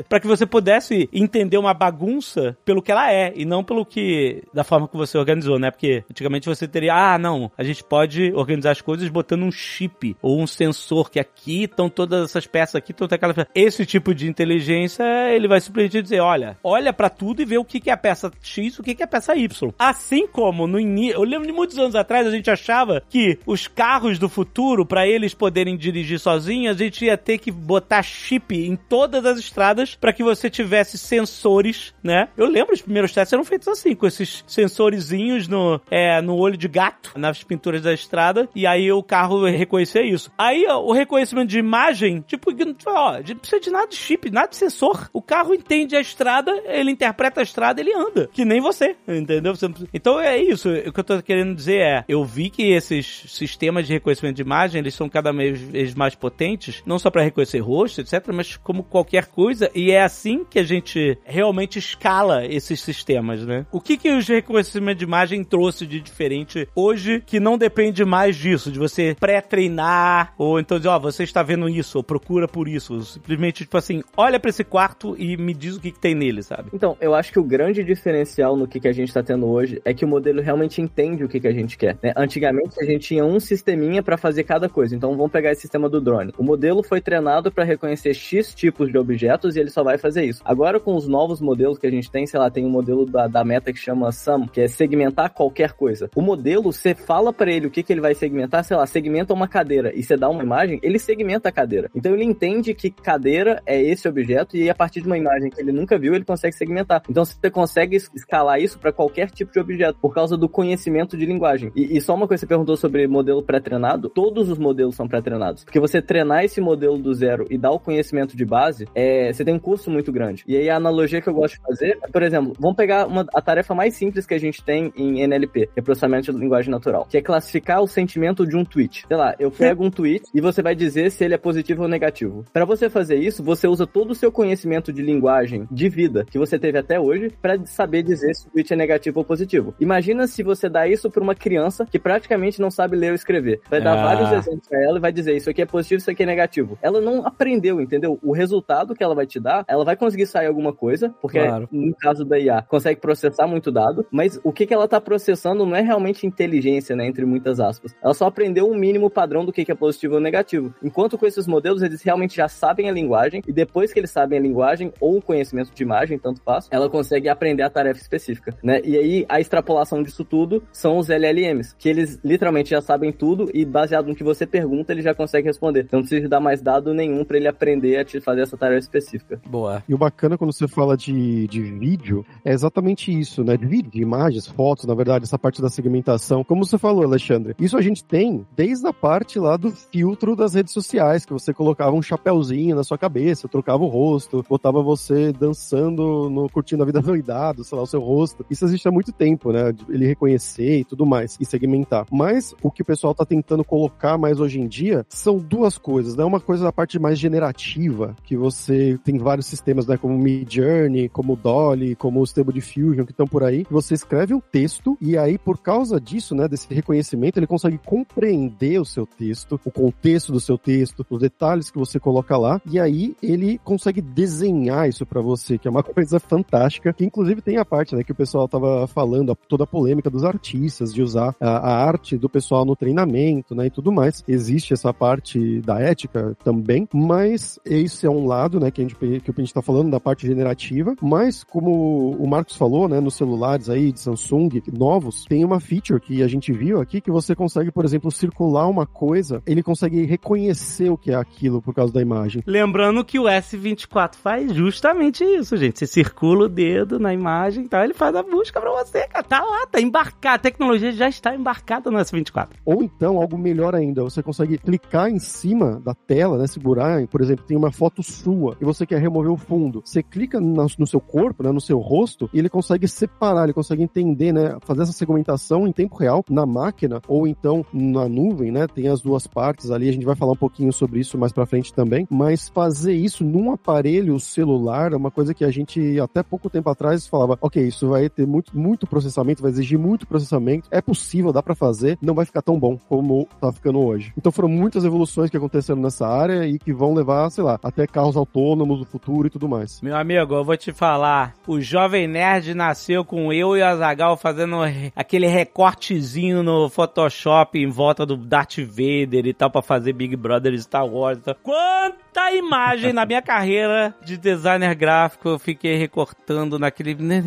para que você pudesse entender uma bagunça pelo que ela é e não pelo que da forma que você organizou, né? Porque antigamente você teria, ah, não, a gente pode organizar as coisas botando um chip ou um sensor que aqui estão todas essas peças aqui, estão aquela esse tipo de inteligência, ele vai simplesmente dizer, olha, olha para tudo e vê o que que é a peça X, o que que é a peça Y. Assim como no início, eu lembro de muitos anos atrás a gente achava que os carros do futuro, para eles poderem dirigir sozinhos, a gente ia ter que botar chip em todas as estradas para que você tivesse sensores, né? Eu lembro os primeiros testes eram feitos assim, com esses sensorizinhos no, é, no olho de gato, nas pinturas da estrada, e aí o carro reconhecia isso. Aí ó, o reconhecimento de imagem, tipo, ó, não precisa de nada de chip, nada de sensor. O carro entende a estrada, ele interpreta a estrada, ele anda. Que nem você, entendeu? Então é isso. O que eu tô querendo dizer é, eu vi que esses sistemas de reconhecimento de imagem, eles são cada vez mais potentes, não só para reconhecer rosto, etc, mas como qualquer coisa, e é assim que a gente realmente escala esses sistemas, né? O que que os reconhecimentos de imagem trouxe de diferente hoje que não depende mais disso, de você pré-treinar, ou então dizer, ó, oh, você está vendo isso, ou procura por isso, simplesmente, tipo assim, olha para esse quarto e me diz o que, que, tem nele, sabe? Então, eu acho que o grande diferencial no que, que a gente tá tendo hoje é que o modelo realmente entende o que, que a gente quer. Né? Antigamente, a gente tinha um sisteminha para fazer cada coisa. Então, vamos pegar esse sistema do drone. O modelo foi treinado para reconhecer X tipos de objetos e ele só vai fazer isso. Agora, com os novos modelos que a gente tem, sei lá, tem um modelo da, da Meta que chama SAM, que é segmentar qualquer coisa. O modelo, você fala para ele o que, que ele vai segmentar, sei lá, segmenta uma cadeira e você dá uma imagem, ele segmenta a cadeira. Então, ele entende que cadeira é esse objeto e a partir de uma imagem que ele nunca viu, ele consegue segmentar. Então você consegue escalar isso para qualquer tipo de objeto por causa do conhecimento de linguagem. E, e só uma coisa você perguntou sobre modelo pré-treinado, todos os modelos são pré-treinados, porque você treinar esse modelo do zero e dar o conhecimento de base, é, você tem um custo muito grande. E aí a analogia que eu gosto de fazer, é, por exemplo, vamos pegar uma, a tarefa mais simples que a gente tem em NLP, que é processamento de linguagem natural, que é classificar o sentimento de um tweet. Sei lá, eu pego um tweet e você vai dizer se ele é positivo ou negativo. Para você fazer isso, você usa todo o seu conhecimento de linguagem de vida que você teve até hoje para saber dizer se o tweet é negativo ou positivo. Imagina se você dá isso para uma criança que praticamente não sabe ler ou escrever. Vai dar ah. vários exemplos para ela e vai dizer isso aqui é positivo, isso aqui é negativo. Ela não aprendeu, entendeu? O resultado que ela vai te dar, ela vai conseguir sair alguma coisa, porque claro. no caso da IA, consegue processar muito dado, mas o que, que ela tá processando não é realmente inteligência, né, entre muitas aspas. Ela só aprendeu um mínimo padrão do que, que é positivo ou negativo. Enquanto com esses modelos, eles realmente já sabem a linguagem e depois que eles sabem a linguagem ou o conhecimento de imagem, tanto faz, ela consegue aprender a tarefa específica, né? E aí a extrapolação disso tudo são os LLMs, que eles literalmente já sabem tudo e baseado no que você pergunta, ele já consegue responder. Então não precisa dar mais dado nenhum para ele aprender a te fazer essa tarefa específica. Boa. E o bacana quando você fala de, de vídeo é exatamente isso, né? De vídeo, de imagens, fotos, na verdade, essa parte da segmentação. Como você falou, Alexandre, isso a gente tem desde a parte lá do filtro das redes sociais, que você colocava um chapéuzinho na sua cabeça, trocava o rosto, botava você dançando, no, curtindo a vida doidado, sei lá, o seu rosto. Isso existe há muito tempo, né? Ele reconhecer e tudo mais, e segmentar. Mas o que o pessoal tá tentando colocar mais hoje em dia são duas coisas, né? Uma coisa da parte mais generativa, que você tem vários sistemas, né? Como Midjourney, como Dolly, como o Stable Diffusion, que estão por aí. Você escreve um texto e aí, por causa disso, né? Desse reconhecimento, ele consegue compreender o seu texto, o contexto do seu texto, os detalhes que você coloca lá, e aí ele consegue desenhar isso para você, que é uma coisa fantástica fantástica, que inclusive tem a parte, né, que o pessoal tava falando, toda a polêmica dos artistas, de usar a, a arte do pessoal no treinamento, né, e tudo mais. Existe essa parte da ética também, mas esse é um lado, né, que a gente, que a gente tá falando da parte generativa, mas como o Marcos falou, né, nos celulares aí de Samsung novos, tem uma feature que a gente viu aqui que você consegue, por exemplo, circular uma coisa, ele consegue reconhecer o que é aquilo por causa da imagem. Lembrando que o S24 faz justamente isso, gente. Você circula dedo na imagem, então ele faz a busca pra você, cara. Tá lá, tá embarcado. A tecnologia já está embarcada no S24. Ou então, algo melhor ainda, você consegue clicar em cima da tela, né, segurar, por exemplo, tem uma foto sua e você quer remover o fundo. Você clica no, seu corpo, né, no seu rosto, e ele consegue separar, ele consegue entender, né, fazer essa segmentação em tempo real na máquina ou então na nuvem, né? Tem as duas partes ali, a gente vai falar um pouquinho sobre isso mais para frente também, mas fazer isso num aparelho celular é uma coisa que a gente até pouco tempo atrás falava, OK, isso vai ter muito muito processamento, vai exigir muito processamento. É possível, dá para fazer, não vai ficar tão bom como tá ficando hoje. Então foram muitas evoluções que aconteceram nessa área e que vão levar, sei lá, até carros autônomos no futuro e tudo mais. Meu amigo, eu vou te falar, o jovem nerd nasceu com eu e a Zagal fazendo aquele recortezinho no Photoshop em volta do Darth Vader e tal para fazer Big Brother Star Wars. Quanta imagem na minha carreira de designer gráfico eu fiquei recortando naquele. né?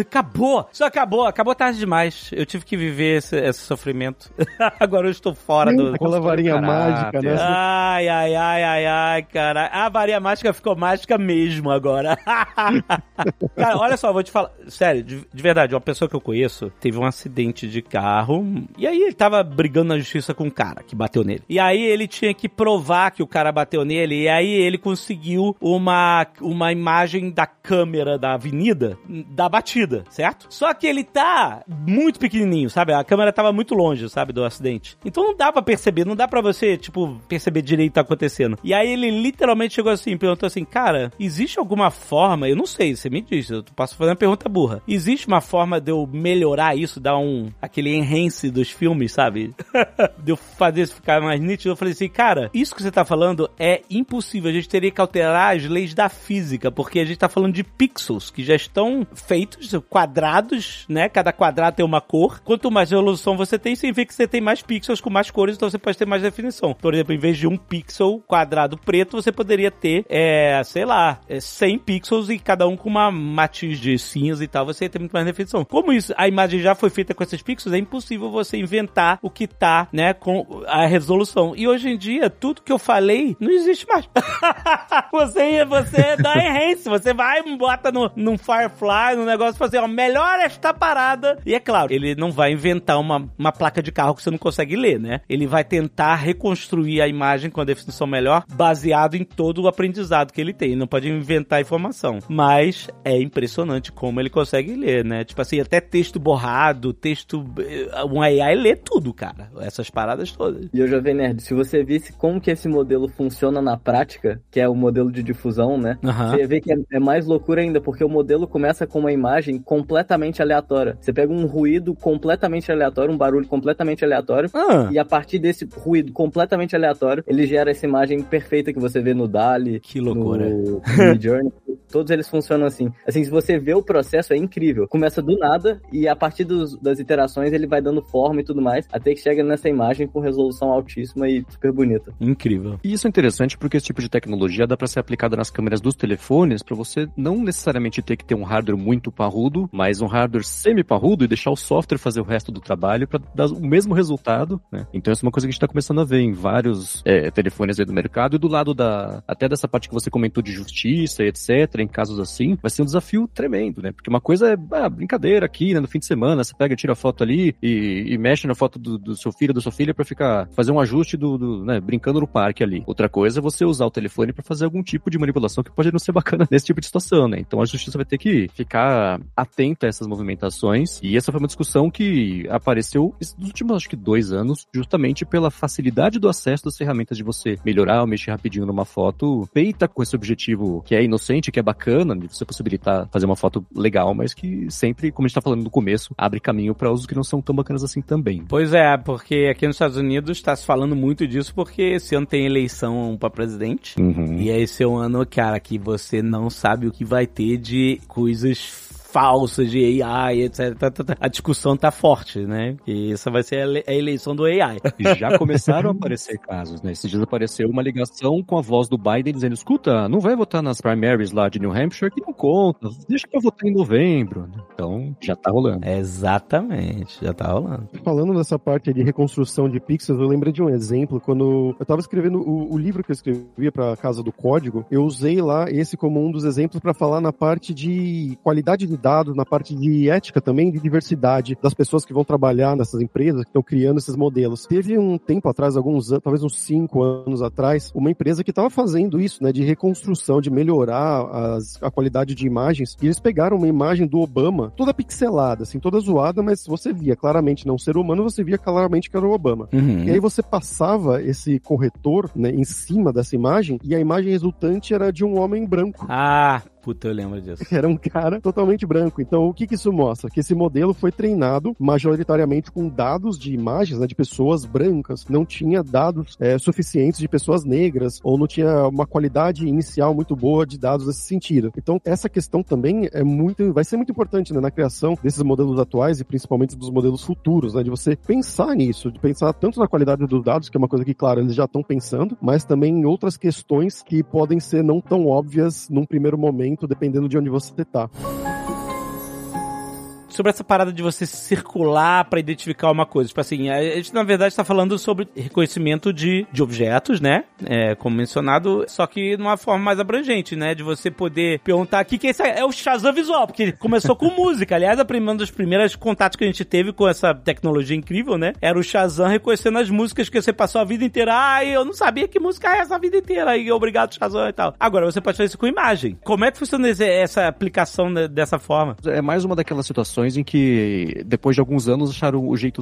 Acabou! Isso acabou, acabou tarde demais. Eu tive que viver esse, esse sofrimento. Agora eu estou fora do. Aquela varinha mágica, né? Ai, ai, ai, ai, ai, cara. A varinha mágica ficou mágica mesmo agora. cara, olha só, vou te falar. Sério, de, de, verdade, uma pessoa que eu conheço teve um acidente de carro. E aí ele tava brigando na justiça com um cara que bateu nele. E aí ele tinha que provar que o cara bateu nele. E aí ele conseguiu uma, uma imagem da câmera da avenida da batida, certo? Só que ele tá muito pequenininho, sabe? A câmera tava muito longe, sabe, do acidente. Então não dá para perceber, não dá para você, tipo, perceber direito o que tá acontecendo. E aí ele literalmente chegou assim, perguntou assim, cara, existe alguma forma, eu não sei, você me diz, eu posso fazer uma pergunta burra. Existe uma forma de eu melhorar isso, dar um, aquele enhance dos filmes, sabe? de eu fazer isso ficar mais nítido? Eu falei assim, cara, isso que você tá falando é impossível, a gente teria que alterar as leis da física, porque a gente tá falando de pixels, que já estão feitos, quadrados, né? Cada quadrado tem uma cor. Quanto mais resolução você tem, significa que você tem mais pixels com mais cores, então você pode ter mais definição. Por exemplo, em vez de um pixel quadrado preto, você poderia ter, é, sei lá, 100 pixels e cada um com uma matiz de cinza e tal, você ia ter muito mais definição. Como isso, a imagem já foi feita com esses pixels, é impossível você inventar o que tá, né, com a resolução. E hoje em dia, tudo que eu falei não existe mais. você, você dá enhance, você vai bota no, num Firefly, no negócio, fazer, ó, melhora esta parada. E é claro, ele não vai inventar uma, uma placa de carro que você não consegue ler, né? Ele vai tentar reconstruir a imagem com a definição melhor, baseado em todo o aprendizado que ele tem. Ele não pode inventar informação. Mas é impressionante como ele consegue ler, né? Tipo assim, até texto borrado, texto. Um AI lê tudo, cara. Essas paradas todas. E eu já vi, Nerd, se você visse como que esse modelo funciona na prática, que é o modelo de difusão, né? Uhum. Você vê que é, é mais loucura ainda, porque o modelo começa com uma imagem completamente aleatória. Você pega um ruído completamente aleatório, um barulho completamente aleatório, Ah. e a partir desse ruído completamente aleatório, ele gera essa imagem perfeita que você vê no DALI, Que loucura. no, no Midjourney. Todos eles funcionam assim. Assim, se você vê o processo, é incrível. Começa do nada e a partir dos- das iterações ele vai dando forma e tudo mais, até que chega nessa imagem com resolução altíssima e super bonita. Incrível. E isso é interessante porque esse tipo de tecnologia dá para ser aplicada nas câmeras dos telefones para você não necessariamente ter que ter um hardware muito parrudo, mas um hardware semi-parrudo e deixar o software fazer o resto do trabalho para dar o mesmo resultado, né? Então isso é uma coisa que a gente tá começando a ver em vários é, telefones aí do mercado e do lado da até dessa parte que você comentou de justiça e etc, em casos assim, vai ser um desafio tremendo, né? Porque uma coisa é ah, brincadeira aqui, né, no fim de semana, você pega, tira a foto ali e, e mexe na foto do, do seu filho, da sua filha para ficar fazer um ajuste do, do né, brincando no parque ali. Outra coisa é você usar o telefone para fazer algum tipo de manipulação que pode não ser bacana nesse tipo de situação, né? Então a justiça vai ter que ficar atenta a essas movimentações e essa foi uma discussão que apareceu nos últimos, acho que dois anos, justamente pela facilidade do acesso das ferramentas de você melhorar ou mexer rapidinho numa foto feita com esse objetivo que é inocente, que é bacana de você possibilitar fazer uma foto legal, mas que sempre, como a gente tá falando no começo, abre caminho para usos que não são tão bacanas assim também. Pois é, porque aqui nos Estados Unidos está se falando muito disso porque esse ano tem eleição para presidente. Uhum. E esse é um ano, cara, que você não sabe o que vai ter de coisas falsas de AI, etc. A discussão tá forte, né? E essa vai ser a ele- a eleição do AI. E já começaram a aparecer casos, né? Esses dias apareceu uma ligação com a voz do Biden dizendo: escuta, não vai votar nas primaries lá de New Hampshire que não conta, deixa pra votar em novembro. Então, já tá rolando. Exatamente, já tá rolando. Falando dessa parte de reconstrução de pixels, eu lembrei de um exemplo. Quando eu tava escrevendo o, o livro que eu escrevia pra Casa do Código, eu usei lá esse como um dos exemplos para falar na parte de qualidade de dados, na parte de ética também, de diversidade das pessoas que vão trabalhar nessas empresas que estão criando esses modelos. Teve um tempo atrás, alguns anos, talvez uns cinco anos atrás, uma empresa que estava fazendo isso, né, de reconstrução, de melhorar as- a qualidade de imagens. E eles pegaram uma imagem do Obama, toda pixelada, assim, toda zoada, mas você via claramente não ser humano, você via claramente que era o Obama. Uhum. E aí você passava esse corretor né, em cima dessa imagem e a imagem resultante era de um homem branco. Ah, puta, eu lembro disso. Era um cara totalmente branco. Então, o que, que isso mostra? Que esse modelo foi treinado majoritariamente com dados de imagens né, de pessoas brancas. Não tinha dados é, suficientes de pessoas negras, ou não tinha uma qualidade inicial muito boa de dados nesse sentido. Então, essa questão também é muito, vai ser muito importante né, na criação desses modelos atuais e principalmente dos modelos futuros, né? De você pensar nisso, de pensar tanto na qualidade dos dados, que é uma coisa que, claro, eles já estão pensando, mas também em outras questões que podem ser não tão óbvias num primeiro momento, dependendo de onde você está. Sobre essa parada de você circular pra identificar uma coisa. Tipo assim, a gente na verdade está falando sobre reconhecimento de, de objetos, né? É, como mencionado, só que numa forma mais abrangente, né? De você poder perguntar aqui que esse é o Shazam visual, porque começou com música. Aliás, a primeira, dos primeiros contatos que a gente teve com essa tecnologia incrível, né? Era o Shazam reconhecendo as músicas que você passou a vida inteira. Ah, eu não sabia que música é essa a vida inteira. E obrigado, Shazam e tal. Agora, você pode fazer isso com imagem. Como é que funciona essa aplicação né, dessa forma? É mais uma daquelas situações em que, depois de alguns anos, acharam o jeito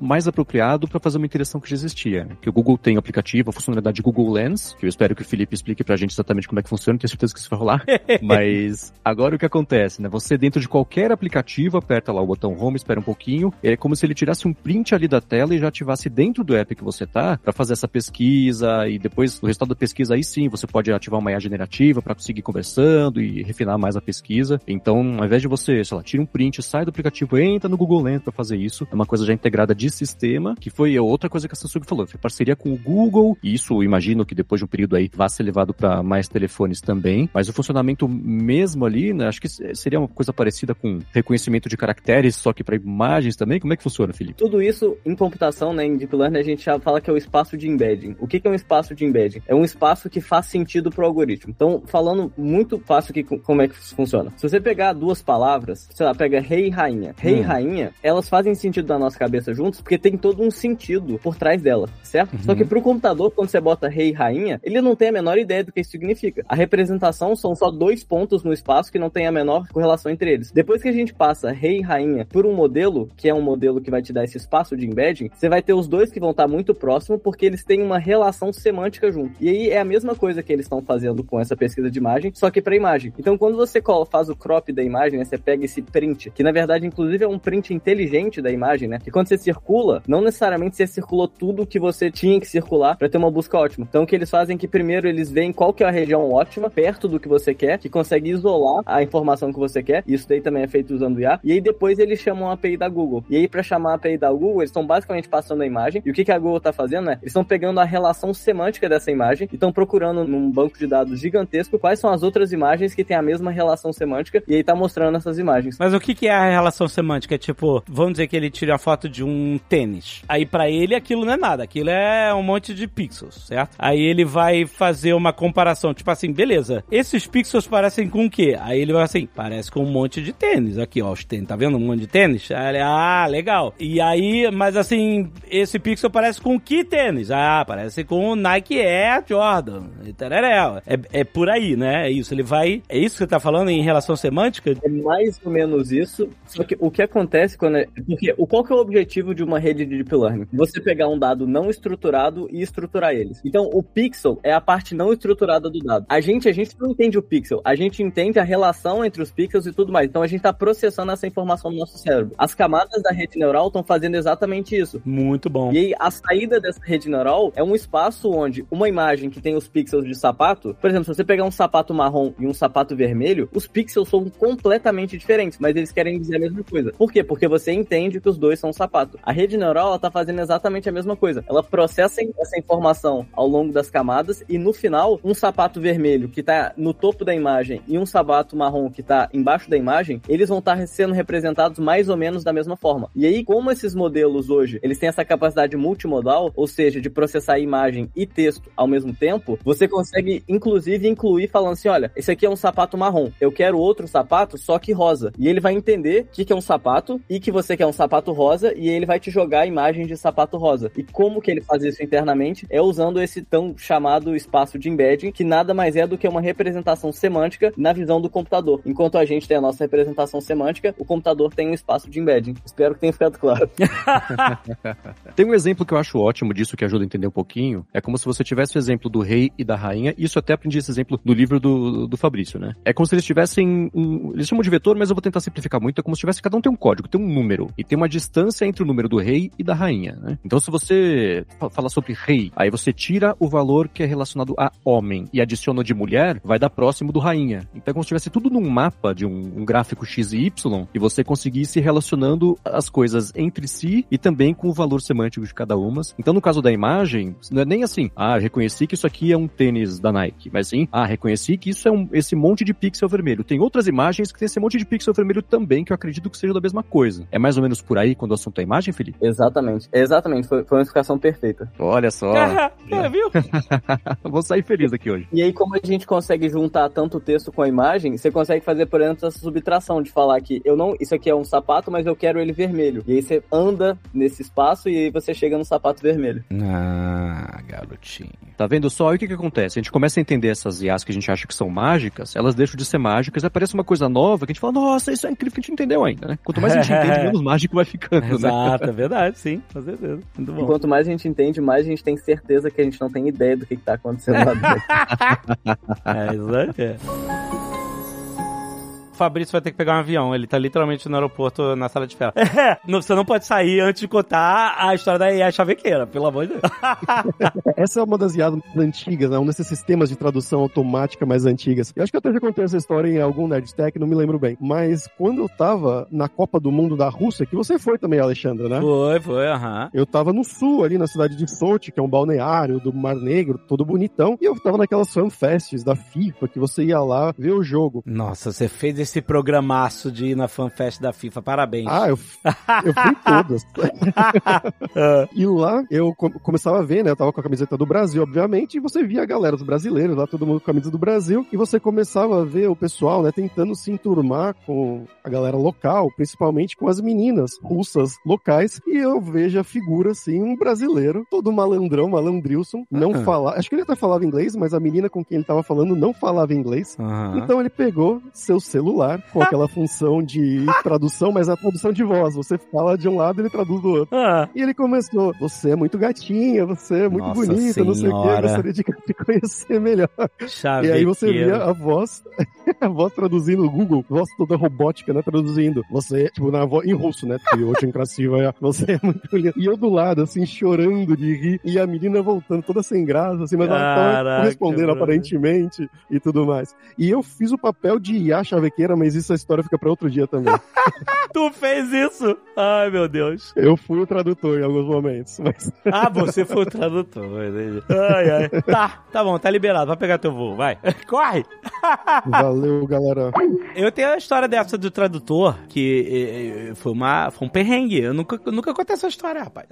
mais apropriado para fazer uma interação que já existia. Que o Google tem o aplicativo, a funcionalidade de Google Lens, que eu espero que o Felipe explique pra gente exatamente como é que funciona, tenho certeza que isso vai rolar. Mas agora o que acontece, né? Você dentro de qualquer aplicativo aperta lá o botão Home, espera um pouquinho, é como se ele tirasse um print ali da tela e já ativasse dentro do app que você tá para fazer essa pesquisa e depois o resultado da pesquisa aí sim, você pode ativar uma IA generativa para conseguir ir conversando e refinar mais a pesquisa. Então, ao invés de você, sei lá, tira um print, sai do aplicativo, entra no Google Lens para fazer isso, é uma coisa já integrada de sistema, que foi outra coisa que a Samsung falou, foi parceria com o Google, e isso imagino que depois de um período aí vá ser levado para mais telefones também, mas o funcionamento mesmo ali, né, acho que seria uma coisa parecida com reconhecimento de caracteres, só que para imagens também. Como é que funciona, Felipe? Tudo isso em computação, né, em Deep Learning, a gente já fala que é o espaço de embedding. O que é um espaço de embedding? É um espaço que faz sentido pro algoritmo. Então, falando muito fácil que, como é que funciona. Se você pegar duas palavras, sei lá, pega rei e rainha. Rei e Hum. rainha, elas fazem sentido na nossa cabeça juntos porque tem todo um sentido por trás dela, certo? Só que pro computador, quando você bota rei e rainha, ele não tem a menor ideia do que isso significa. A representação são só dois pontos no espaço que não tem a menor correlação entre eles. Depois que a gente passa rei e rainha por um modelo, que é um modelo que vai te dar esse espaço de embedding, você vai ter os dois que vão estar muito próximos porque eles têm uma relação semântica junto. E aí é a mesma coisa que eles estão fazendo com essa pesquisa de imagem, só que para imagem. Então quando você faz o crop da imagem, né, você pega esse print, que na verdade inclusive é um print inteligente da imagem, né? Que quando você circula, não necessariamente você circulou tudo que você tinha que circular para ter uma busca ótima. Então o que eles fazem é que primeiro eles veem qual que é a região ótima, perto do que você quer, que consegue isolar a informação que você quer. Isso daí também é feito usando IA. E aí depois eles chamam a API da Google. E aí para chamar a API da Google, eles estão basicamente passando a imagem. E o que, que a Google tá fazendo, né? Eles estão pegando a relação semântica dessa imagem e estão procurando num banco de dados gigantesco quais são as outras imagens que têm a mesma relação semântica e aí tá mostrando essas imagens. Mas o que, que é a relação semântica? É tipo, vamos dizer que ele tira a foto de um tênis. Aí pra ele aquilo não é nada, aquilo é um monte de pixels, certo? Aí ele vai fazer uma comparação, tipo assim, beleza, esses pixels parecem com o quê? Aí ele vai assim, parece com um monte de tênis. Aqui, ó, os tênis, tá vendo um monte de tênis? Aí ele, ah, legal. E aí, mas assim, esse pixel parece com que tênis? Ah, parece com o Nike Air Jordan. É, é por aí, né? É isso. Ele vai. É isso que você tá falando em relação semântica? É mais ou menos isso, só que o que acontece quando é. Porque o, qual que é o objetivo de uma rede de deep learning? Você pegar um dado não estruturado e estruturar eles. Então, o pixel é a parte não estruturada do dado. A gente, a gente não entende o pixel, a gente entende a relação entre os pixels e tudo mais. Então, a gente está processando essa informação no nosso cérebro. As camadas da rede neural estão fazendo exatamente isso. Muito bom. E aí, a saída dessa rede neural é um espaço onde uma imagem que tem os pixels de sapato, por exemplo, se você pegar um sapato marrom e um sapato vermelho, os pixels são completamente diferentes, mas eles querem dizer a mesma coisa. Por quê? Porque você entende que os dois são sapato. A rede neural, ela tá fazendo exatamente a mesma coisa. Ela processa essa informação ao longo das camadas e no final, um sapato vermelho que tá no topo da imagem e um sapato marrom que tá embaixo da imagem, eles vão estar tá sendo representados mais ou menos da mesma forma. E aí, como esses modelos hoje, eles têm essa capacidade multimodal, ou seja, de processar imagem e texto ao mesmo tempo, você consegue inclusive incluir falando assim, olha, esse aqui é um sapato marrom, eu quero outro sapato só que rosa. E ele vai entender o que, que é um sapato e que você quer um sapato rosa e ele vai te jogar a imagem de sapato rosa. E como que ele faz isso internamente? É usando esse tão chamado espaço de embedding, que nada mais é do que uma representação semântica na visão do computador. Enquanto a gente tem a nossa representação semântica, o computador tem um espaço de embedding. Espero que tenha ficado claro. tem um exemplo que eu acho ótimo disso que ajuda a entender um pouquinho. É como se você tivesse o exemplo do rei e da rainha. Isso até aprendi esse exemplo no livro do, do Fabrício, né? É como se eles tivessem um, eles chamam de vetor, mas eu vou tentar simplificar muito. É como se tivesse cada um tem um código, tem um número e tem uma distância entre o número do rei e da rainha, né? Então, se você fala sobre rei, aí você tira o valor que é relacionado a homem e adiciona de mulher, vai dar próximo do rainha. Então, é como se tivesse tudo num mapa de um, um gráfico x e y e você conseguisse relacionando as coisas entre si e também com o valor semântico de cada uma. Então, no caso da imagem, não é nem assim, ah, reconheci que isso aqui é um tênis da Nike, mas sim, ah, reconheci que isso é um, esse monte de pixel vermelho. Tem outras imagens que tem esse monte de pixel vermelho também, que eu acredito que seja da mesma coisa. É mais ou menos por aí quando o assunto é imagem, Felipe? Exatamente. Exatamente. Foi, foi uma explicação perfeita. Olha só. é, viu? Vou sair feliz aqui hoje. E aí, como a gente consegue juntar tanto o texto com a imagem, você consegue fazer, por exemplo, essa subtração de falar que eu não. Isso aqui é um sapato, mas eu quero ele vermelho. E aí você anda nesse espaço e aí você chega no sapato vermelho. Ah, garotinho. Tá vendo só? E o que que acontece? A gente começa a entender essas IAs que a gente acha que são mágicas, elas deixam de ser mágicas, aparece uma coisa nova que a gente fala, nossa, isso é incrível que a gente entendeu ainda, né? Quanto mais a gente entende, menos mágico vai ficando, né? Exato, é verdade, sim, com certeza. Muito bom. E quanto mais a gente entende, mais a gente tem certeza que a gente não tem ideia do que, que tá acontecendo lá dentro. é, isso aí. É. Fabrício vai ter que pegar um avião. Ele tá literalmente no aeroporto na sala de espera. É, você não pode sair antes de contar a história da IA chavequeira, pelo amor de Deus. Essa é uma das IAs antigas, né? Um desses sistemas de tradução automática mais antigas. Eu acho que eu até já contei essa história em algum Nerd Tech, não me lembro bem. Mas quando eu tava na Copa do Mundo da Rússia, que você foi também, Alexandre, né? Foi, foi, aham. Eu tava no sul, ali na cidade de Sochi, que é um balneário do Mar Negro, todo bonitão. E eu tava naquelas fanfests da FIFA, que você ia lá ver o jogo. Nossa, você fez esse esse programaço de ir na FanFest da FIFA. Parabéns. Ah, eu, eu fui todas. e lá eu começava a ver, né? Eu tava com a camiseta do Brasil, obviamente, e você via a galera dos brasileiros lá, todo mundo com a camisa do Brasil, e você começava a ver o pessoal, né, tentando se enturmar com a galera local, principalmente com as meninas russas locais, e eu vejo a figura, assim, um brasileiro, todo malandrão, malandrilson, não uhum. falava, acho que ele até falava inglês, mas a menina com quem ele tava falando não falava inglês, uhum. então ele pegou seu celular celular, com aquela função de tradução, mas a tradução de voz. Você fala de um lado, ele traduz do outro. Ah. E ele começou, você é muito gatinha, você é muito Nossa bonita, senhora. não sei o quê, gostaria de te conhecer melhor. Chave. E aí você via a voz, a voz traduzindo no Google, voz toda robótica, né, traduzindo. Você, é, tipo, na voz, em russo, né, porque hoje em crassiva, é, você é muito linda. E eu do lado, assim, chorando de rir, e a menina voltando toda sem graça, assim, mas Caraca, ela tava respondendo aparentemente e tudo mais. E eu fiz o papel de Iá Chavequeira mas isso a história fica para outro dia também. tu fez isso? Ai, meu Deus. Eu fui o tradutor em alguns momentos, mas... ah, você foi o tradutor. Ai, ai. Tá, tá bom, tá liberado. Vai pegar teu voo, vai. Corre! Valeu, galera. Eu tenho a história dessa do tradutor, que foi, uma, foi um perrengue. Eu nunca, nunca contei essa história, rapaz.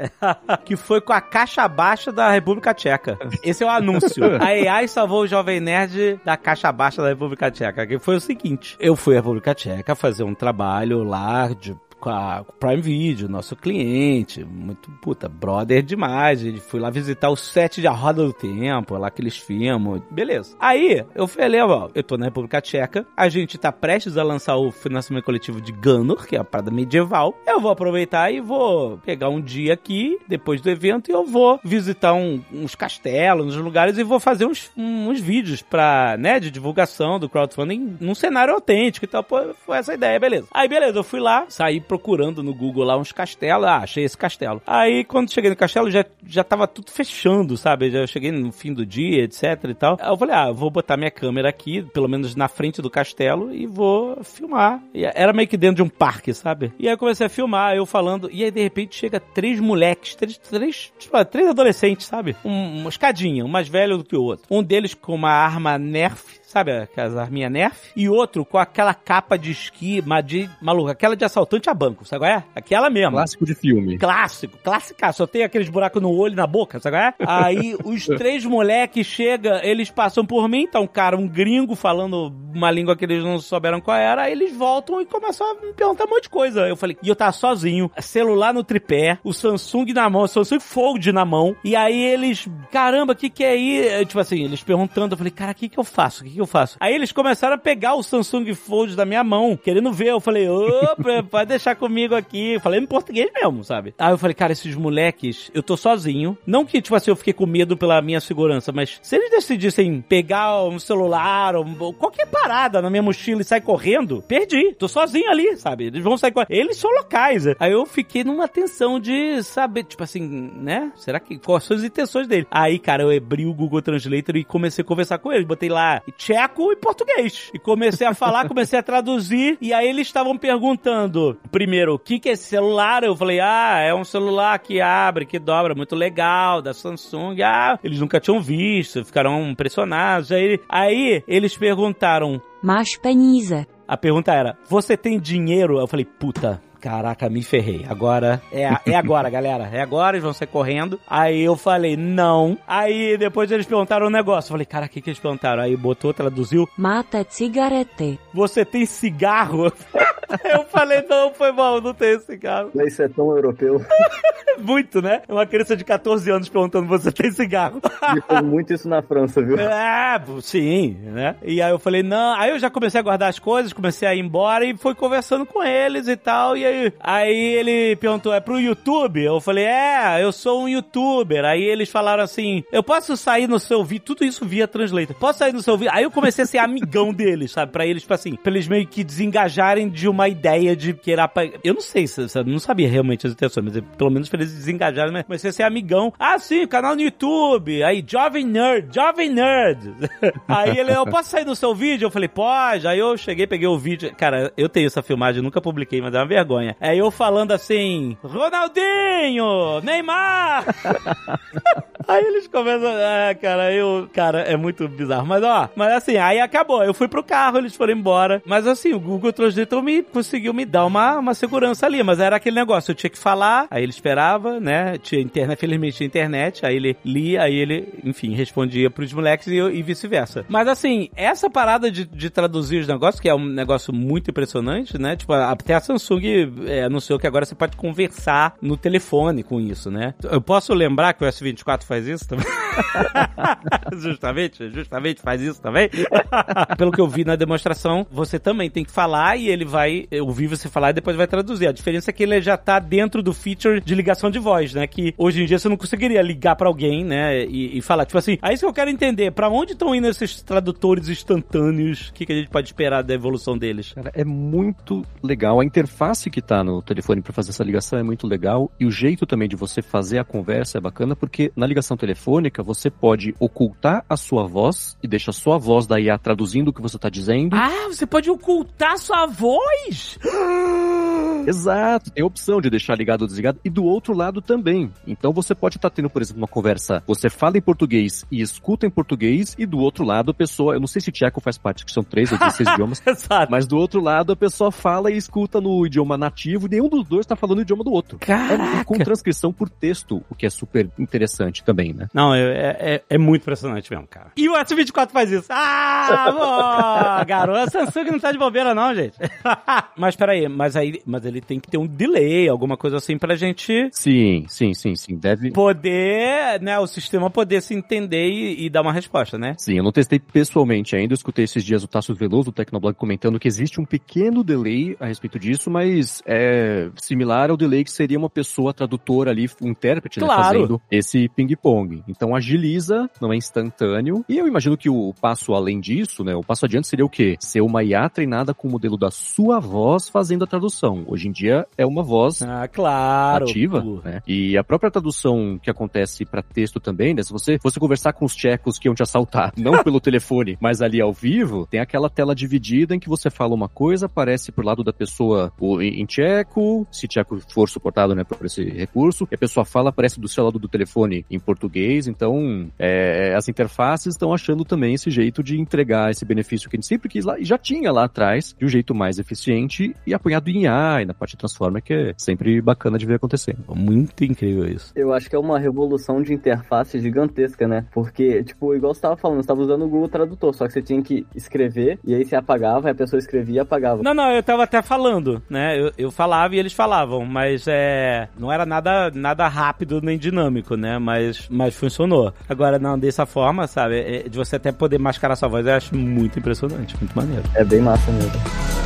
que foi com a caixa baixa da República Tcheca. Esse é o anúncio. A AI salvou o Jovem Nerd da caixa baixa da República Tcheca. Que foi o seguinte: eu fui à República Tcheca fazer um trabalho lá de com a Prime Video, nosso cliente, muito, puta, brother demais. Ele fui lá visitar o set de A Roda do Tempo, lá que eles filmam, beleza. Aí, eu falei, ó, eu tô na República Tcheca, a gente tá prestes a lançar o financiamento coletivo de Gunner, que é a parada medieval. Eu vou aproveitar e vou pegar um dia aqui, depois do evento, e eu vou visitar um- uns castelos, uns lugares, e vou fazer uns, uns vídeos pra, né, de divulgação do crowdfunding num cenário autêntico e tal. Pô, foi essa ideia, beleza. Aí, beleza, eu fui lá, saí procurando no Google lá uns castelos, ah, achei esse castelo. Aí, quando cheguei no castelo, já, já tava tudo fechando, sabe? Já cheguei no fim do dia, etc e tal. Aí eu falei, ah, vou botar minha câmera aqui, pelo menos na frente do castelo, e vou filmar. E era meio que dentro de um parque, sabe? E aí eu comecei a filmar, eu falando, e aí de repente chega três moleques, três, três, tipo, três adolescentes, sabe? Um, uma escadinha, um mais velho do que o outro. Um deles com uma arma Nerf, sabe, aquelas arminhas Nerf, e outro com aquela capa de esqui, de, maluco, aquela de assaltante a banco, sabe qual é? Aquela mesmo. Clássico de filme. Clássico, clássico, só tem aqueles buracos no olho e na boca, sabe qual é? Aí os três moleques chegam, eles passam por mim, tá um cara, um gringo, falando uma língua que eles não souberam qual era, aí eles voltam e começam a me perguntar um monte de coisa. Eu falei, e eu tava sozinho, celular no tripé, o Samsung na mão, o Samsung Fold na mão, e aí eles, caramba, o que que é aí? Tipo assim, eles perguntando, eu falei, cara, o que que eu faço? O que que eu faço? Aí eles começaram a pegar o Samsung Fold da minha mão, querendo ver. Eu falei, opa, pode deixar comigo aqui. Eu falei em português mesmo, sabe? Aí eu falei, cara, esses moleques, eu tô sozinho. Não que, tipo assim, eu fiquei com medo pela minha segurança, mas se eles decidissem pegar um celular ou qualquer parada na minha mochila e sair correndo, perdi. Tô sozinho ali, sabe? Eles vão sair correndo. Eles são locais. Aí eu fiquei numa tensão de saber, tipo assim, né? Será que quais são as intenções dele? Aí, cara, eu abri o Google Translator e comecei a conversar com eles. Botei lá tcheco e português. E comecei a falar, comecei a traduzir. E aí eles estavam perguntando, primeiro, o que, que é esse celular? Eu falei, ah, é um celular que abre, que dobra, muito legal, da Samsung. Ah, eles nunca tinham visto, ficaram impressionados. Aí, aí eles perguntaram, Máš peníze. a pergunta era: Você tem dinheiro? Eu falei, puta. Caraca, me ferrei. Agora é, é agora, galera. É agora, eles vão sair correndo. Aí eu falei, não. Aí depois eles perguntaram um negócio. Eu falei, cara, o que, que eles perguntaram? Aí botou, traduziu. Máte cigarety. Você tem cigarro? eu falei, não, foi mal, não tenho cigarro. Isso é tão europeu. Muito, né? Uma criança de 14 anos perguntando: Você tem cigarro? E foi muito isso na França, viu? É, sim, né? E aí eu falei, não. Aí eu já comecei a guardar as coisas, comecei a ir embora e fui conversando com eles e tal. E aí, aí ele perguntou, é pro YouTube? Eu falei, é, eu sou um youtuber. Aí eles falaram assim, eu posso sair no seu vídeo, tudo isso via Translator. Posso sair no seu vídeo? Aí eu comecei a ser amigão deles, sabe? Pra eles, tipo assim, pra eles meio que desengajarem de uma ideia de que era pra... Eu não sei, se, não sabia realmente as intenções, mas pelo menos eles desengajarem, mas comecei a ser amigão. Ah, sim, canal no YouTube. Aí, Jovem Nerd, Jovem Nerd. aí ele, eu posso sair no seu vídeo? Eu falei, pode. Aí eu cheguei, peguei o vídeo. Cara, eu tenho essa filmagem, nunca publiquei, mas é uma vergonha. Aí eu falando assim, Ronaldinho, Neymar. Aí eles começam. Ah, cara, eu. Cara, é muito bizarro. Mas ó, mas assim, aí acabou. Eu fui pro carro, eles foram embora. Mas assim, o Google Translator me conseguiu me dar uma, uma segurança ali. Mas era aquele negócio, eu tinha que falar, aí ele esperava, né? Tinha internet, felizmente tinha internet, aí ele lia, aí ele, enfim, respondia pros moleques e, e vice-versa. Mas assim, essa parada de, de traduzir os negócios, que é um negócio muito impressionante, né? Tipo, até a Samsung é, anunciou que agora você pode conversar no telefone com isso, né? Eu posso lembrar que o S24 faz isso também? justamente, justamente faz isso também. Pelo que eu vi na demonstração, você também tem que falar e ele vai ouvir você falar e depois vai traduzir. A diferença é que ele já tá dentro do feature de ligação de voz, né? Que hoje em dia você não conseguiria ligar pra alguém, né? E, e falar, tipo assim, é isso que eu quero entender. Pra onde estão indo esses tradutores instantâneos? O que, que a gente pode esperar da evolução deles? Cara, é muito legal. A interface que tá no telefone para fazer essa ligação é muito legal. E o jeito também de você fazer a conversa é bacana, porque na ligação telefônica você pode ocultar a sua voz e deixa a voz da IA traduzindo o que você tá dizendo. Ah, você pode ocultar sua voz? Exato, tem a opção de deixar ligado ou desligado e do outro lado também. Então você pode estar tendo, por exemplo, uma conversa, você fala em português e escuta em português e do outro lado a pessoa, eu não sei se tcheco faz parte, que são três ou 16 idiomas, Exato. mas do outro lado a pessoa fala e escuta no idioma nativo e nenhum dos dois tá falando o idioma do outro. É, Caraca. com transcrição por texto, o que é super interessante também, né? Não, é, é, é muito impressionante mesmo, cara. E o S24 faz isso. Ah, garoto, a Samsung não tá de bobeira não, gente. mas peraí, mas aí mas ele tem que ter um delay, alguma coisa assim pra gente Sim, sim, sim, sim. Deve. poder, né, o sistema poder se entender e, e dar uma resposta, né? Sim, eu não testei pessoalmente ainda, eu escutei esses dias o Tasso Veloso do Tecnoblog comentando que existe um pequeno delay a respeito disso, mas é similar ao delay que seria uma pessoa tradutora ali, um intérprete, né, Claro. fazendo esse ping-pong. Então agiliza, não é instantâneo, e eu imagino que o passo além disso, né, o passo adiante seria o quê? Ser uma IA treinada com o modelo da sua voz fazendo a tradução. Hoje em dia é uma voz Ah, claro. ativa, né? E a própria tradução que acontece para texto também, né? Se você fosse conversar com os tchecos que iam te assaltar, não pelo telefone, mas ali ao vivo, tem aquela tela dividida em que você fala uma coisa, aparece pro lado da pessoa em tcheco, se tcheco for suportado, né, por esse recurso, e a pessoa fala, aparece do seu lado do telefone em português, então é, as interfaces estão achando também esse jeito de entregar esse benefício que a gente sempre quis lá, e já tinha lá atrás, de um jeito mais eficiente e apoiado em AI, na parte Transformer, que é sempre bacana de ver acontecendo. Muito incrível isso. Eu acho que é uma revolução de interface gigantesca, né? Porque, tipo, igual você tava falando, você tava usando o Google Tradutor, só que você tinha que escrever, e aí você apagava, e a pessoa escrevia e apagava. Não, não, eu tava até falando, né? Eu, eu falava e eles falavam, mas é. Não era nada, nada rápido nem dinâmico, né? Mas, mas funcionou. Agora, não, dessa forma, sabe? é- de você até poder mascarar sua voz, eu acho muito impressionante, muito maneiro. É bem massa mesmo.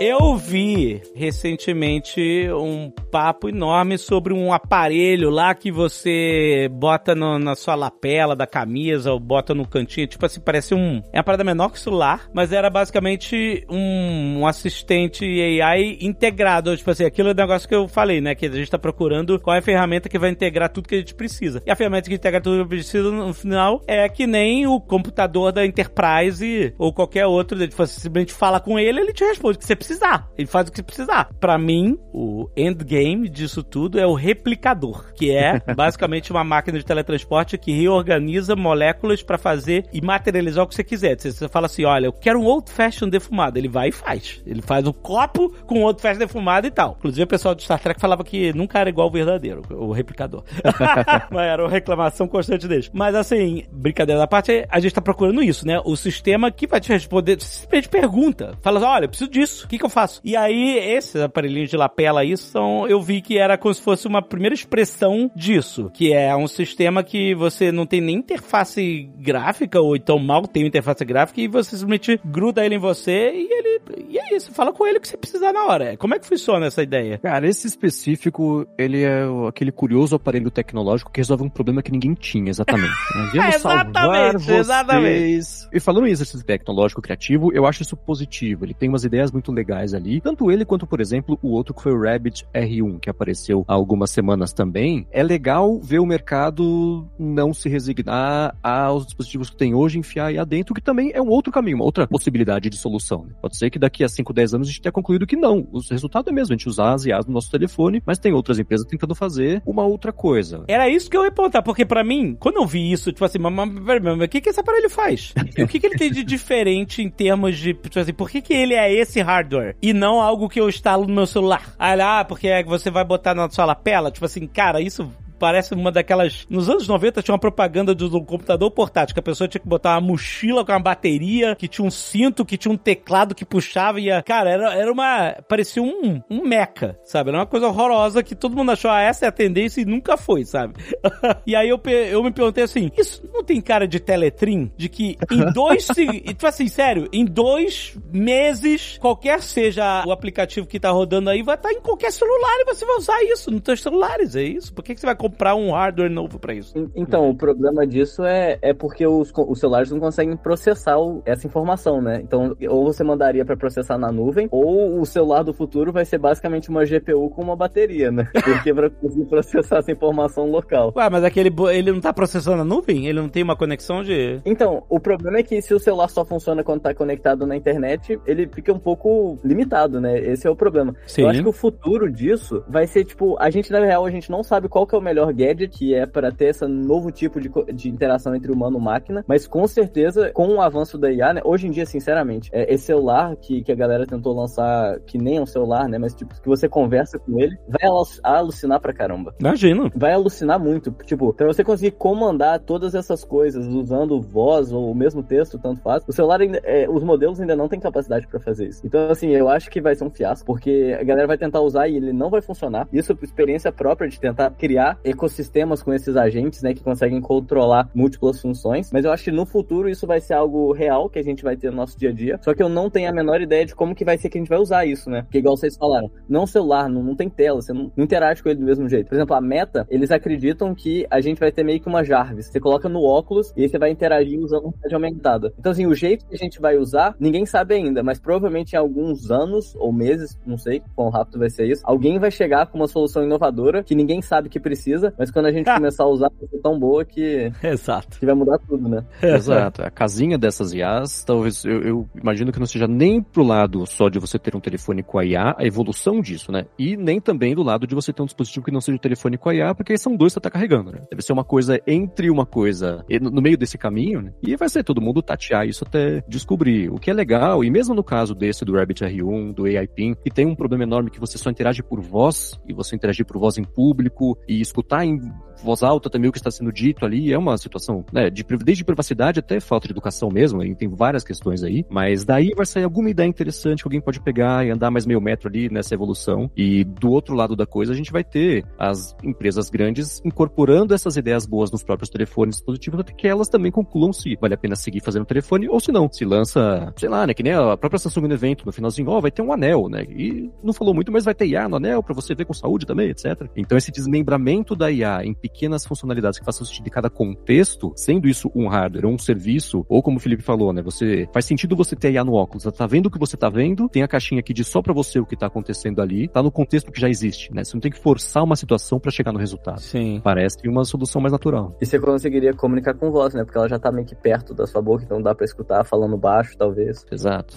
Eu vi recentemente um papo enorme sobre um aparelho lá que você bota no- na sua lapela da camisa ou bota no cantinho. Tipo assim, parece um. É uma parada menor que o celular, mas era basicamente um, um assistente AI integrado. Tipo assim, aquilo é o negócio que eu falei, né? Que a gente tá procurando qual é a ferramenta que vai integrar tudo que a gente precisa. E a ferramenta que integra tudo que a gente precisa no final é que nem o computador da Enterprise ou qualquer outro. Tipo, você simplesmente fala com ele, ele te responde o que você precisar. Ele faz o que você precisar. Pra mim, o endgame disso tudo é o replicador, que é basicamente uma máquina de teletransporte que reorganiza moléculas pra fazer e materializar o que você quiser. Você, você fala assim, olha, eu quero um old fashion defumado. Ele vai e faz. Ele faz um copo com old fashion defumado e tal. Inclusive, o pessoal do Star Trek falava que nunca era igual o verdadeiro, o replicador. Mas era uma reclamação constante deles. Mas assim, brincadeira da parte, a gente tá procurando isso, né? O sistema que vai te responder, simplesmente pergunta. Fala, assim, olha, eu preciso disso. O que, que eu faço? E aí, esses aparelhinhos de lapela aí são, eu vi que era como se fosse uma primeira expressão disso, que é um sistema que você não tem nem interface gráfica, ou então mal tem interface gráfica, e você simplesmente gruda ele em você e ele. E é isso, fala com ele o que você precisar na hora. Como é que funciona essa ideia? Cara, esse específico, ele é aquele curioso aparelho tecnológico que resolve um problema que ninguém tinha, exatamente. Nós salvar exatamente, exatamente. E falando em exercício tecnológico criativo, eu acho isso positivo. Ele tem umas ideias muito legais ali. Tanto ele quanto, por exemplo, o outro que foi o Rabbit R1, que apareceu há algumas semanas também. É legal ver o mercado não se resignar aos dispositivos que tem hoje, enfiar aí adentro, que também é um outro caminho, uma outra possibilidade de solução. né? Pode ser que daqui a 5, 10 anos a gente tenha concluído que não. O resultado é mesmo a gente usar as IAs no nosso telefone, mas tem outras empresas tentando fazer uma outra coisa. Era isso que eu ia perguntar, porque pra mim, quando eu vi isso, tipo assim, mas, mas, peraí, mas o que, que esse aparelho faz? O que, que ele tem de diferente em termos de, tipo assim, por que, que ele é esse hardware e não algo que eu instalo no meu celular? Ah, porque é você vai botar na sua lapela? Tipo assim, cara, isso parece uma daquelas. Nos anos 90 tinha uma propaganda do, do computador portátil, que a pessoa tinha que botar uma mochila com uma bateria, que tinha um cinto, que tinha um teclado que puxava e ia. Cara, era, era uma. parecia um, um meca, sabe? Era uma coisa horrorosa que todo mundo achou, ah, essa é a tendência e nunca foi, sabe? e aí eu, eu me perguntei assim: isso não tem cara de teletrim? De que em dois. tipo assim, sério, em dois meses, qualquer seja o aplicativo que tá rodando aí, vai estar em qualquer celular e você vai usar isso nos seus celulares, é isso? Por que, que você vai comprar um hardware novo pra isso? En- Então, o problema disso é, é porque os, os celulares não conseguem processar o- essa informação, né? Então, ou você mandaria pra processar na nuvem, ou o celular do futuro vai ser basicamente uma GPU com uma bateria, né? Porque pra conseguir processar essa informação local. Ué, mas aquele ele não tá processando a nuvem? Ele não tem uma conexão de. Então, o problema é que se o celular só funciona quando tá conectado na internet, ele fica um pouco limitado, né? Esse é o problema. Sim. Eu acho que o futuro disso vai ser, tipo, a gente, na real, a gente não sabe qual que é o melhor melhor gadget que é para ter esse novo tipo de, de interação entre humano e máquina, mas com certeza, com o avanço da IA, né, hoje em dia, sinceramente, é, esse celular que, que a galera tentou lançar, que nem é um celular, né, mas tipo, que você conversa com ele, vai alu- alucinar pra caramba Imagino. vai alucinar muito. Tipo, pra você conseguir comandar todas essas coisas usando voz ou o mesmo texto, tanto faz, o celular ainda, é, os modelos ainda não têm capacidade pra fazer isso. Então, assim, eu acho que vai ser um fiasco, porque a galera vai tentar usar e ele não vai funcionar. Isso por experiência própria de tentar criar ecossistemas com esses agentes, né, que conseguem controlar múltiplas funções. Mas eu acho que no futuro isso vai ser algo real que a gente vai ter no nosso dia a dia. Só que eu não tenho a menor ideia de como que vai ser que a gente vai usar isso, né? Porque igual vocês falaram, não celular, não, não tem tela, você não, não interage com ele do mesmo jeito. Por exemplo, a Meta, eles acreditam que a gente vai ter meio que uma Jarvis. Você coloca no óculos e aí você vai interagir usando uma realidade aumentada. Então, assim, o jeito que a gente vai usar, ninguém sabe ainda, mas provavelmente em alguns anos ou meses, não sei quão rápido vai ser isso, alguém vai chegar com uma solução inovadora que ninguém sabe que precisa, mas quando a gente começar a usar, vai ser tão boa que, Exato. que vai mudar tudo, né? Exato. A casinha dessas IAs, talvez, eu, eu imagino que não seja nem pro lado só de você ter um telefone com a IA, a evolução disso, né? E nem também do lado de você ter um dispositivo que não seja o telefone com a IA, porque são dois que você tá carregando, né? Deve ser uma coisa entre uma coisa, no meio desse caminho, né? E vai ser todo mundo tatear isso até descobrir. O que é legal, e mesmo no caso desse do Rabbit R1, do AI PIN, que tem um problema enorme que você só interage por voz, e você interagir por voz em público, e escutar em voz alta também o que está sendo dito ali é uma situação, né, de, desde privacidade até falta de educação mesmo, tem várias questões aí, mas daí vai sair alguma ideia interessante que alguém pode pegar e andar mais meio metro ali nessa evolução, e do outro lado da coisa a gente vai ter as empresas grandes incorporando essas ideias boas nos próprios telefones dispositivos, até que elas também concluam se vale a pena seguir fazendo telefone ou se não, se lança, sei lá, né, que nem a própria Samsung no evento, no finalzinho, ó, vai ter um anel, né, e não falou muito, mas vai ter IA no anel pra você ver com saúde também, etc. Então esse desmembramento da IA em pequenas funcionalidades que façam sentido de cada contexto, sendo isso um hardware ou um serviço, ou como o Felipe falou, né, você faz sentido você ter IA no óculos, você tá vendo o que você tá vendo, tem a caixinha que diz só pra você o que tá acontecendo ali, tá no contexto que já existe, né? Você não tem que forçar uma situação pra chegar no resultado. Sim. Parece uma solução mais natural. E você conseguiria comunicar com voz, né? Porque ela já tá meio que perto da sua boca, então dá pra escutar falando baixo, talvez. Exato.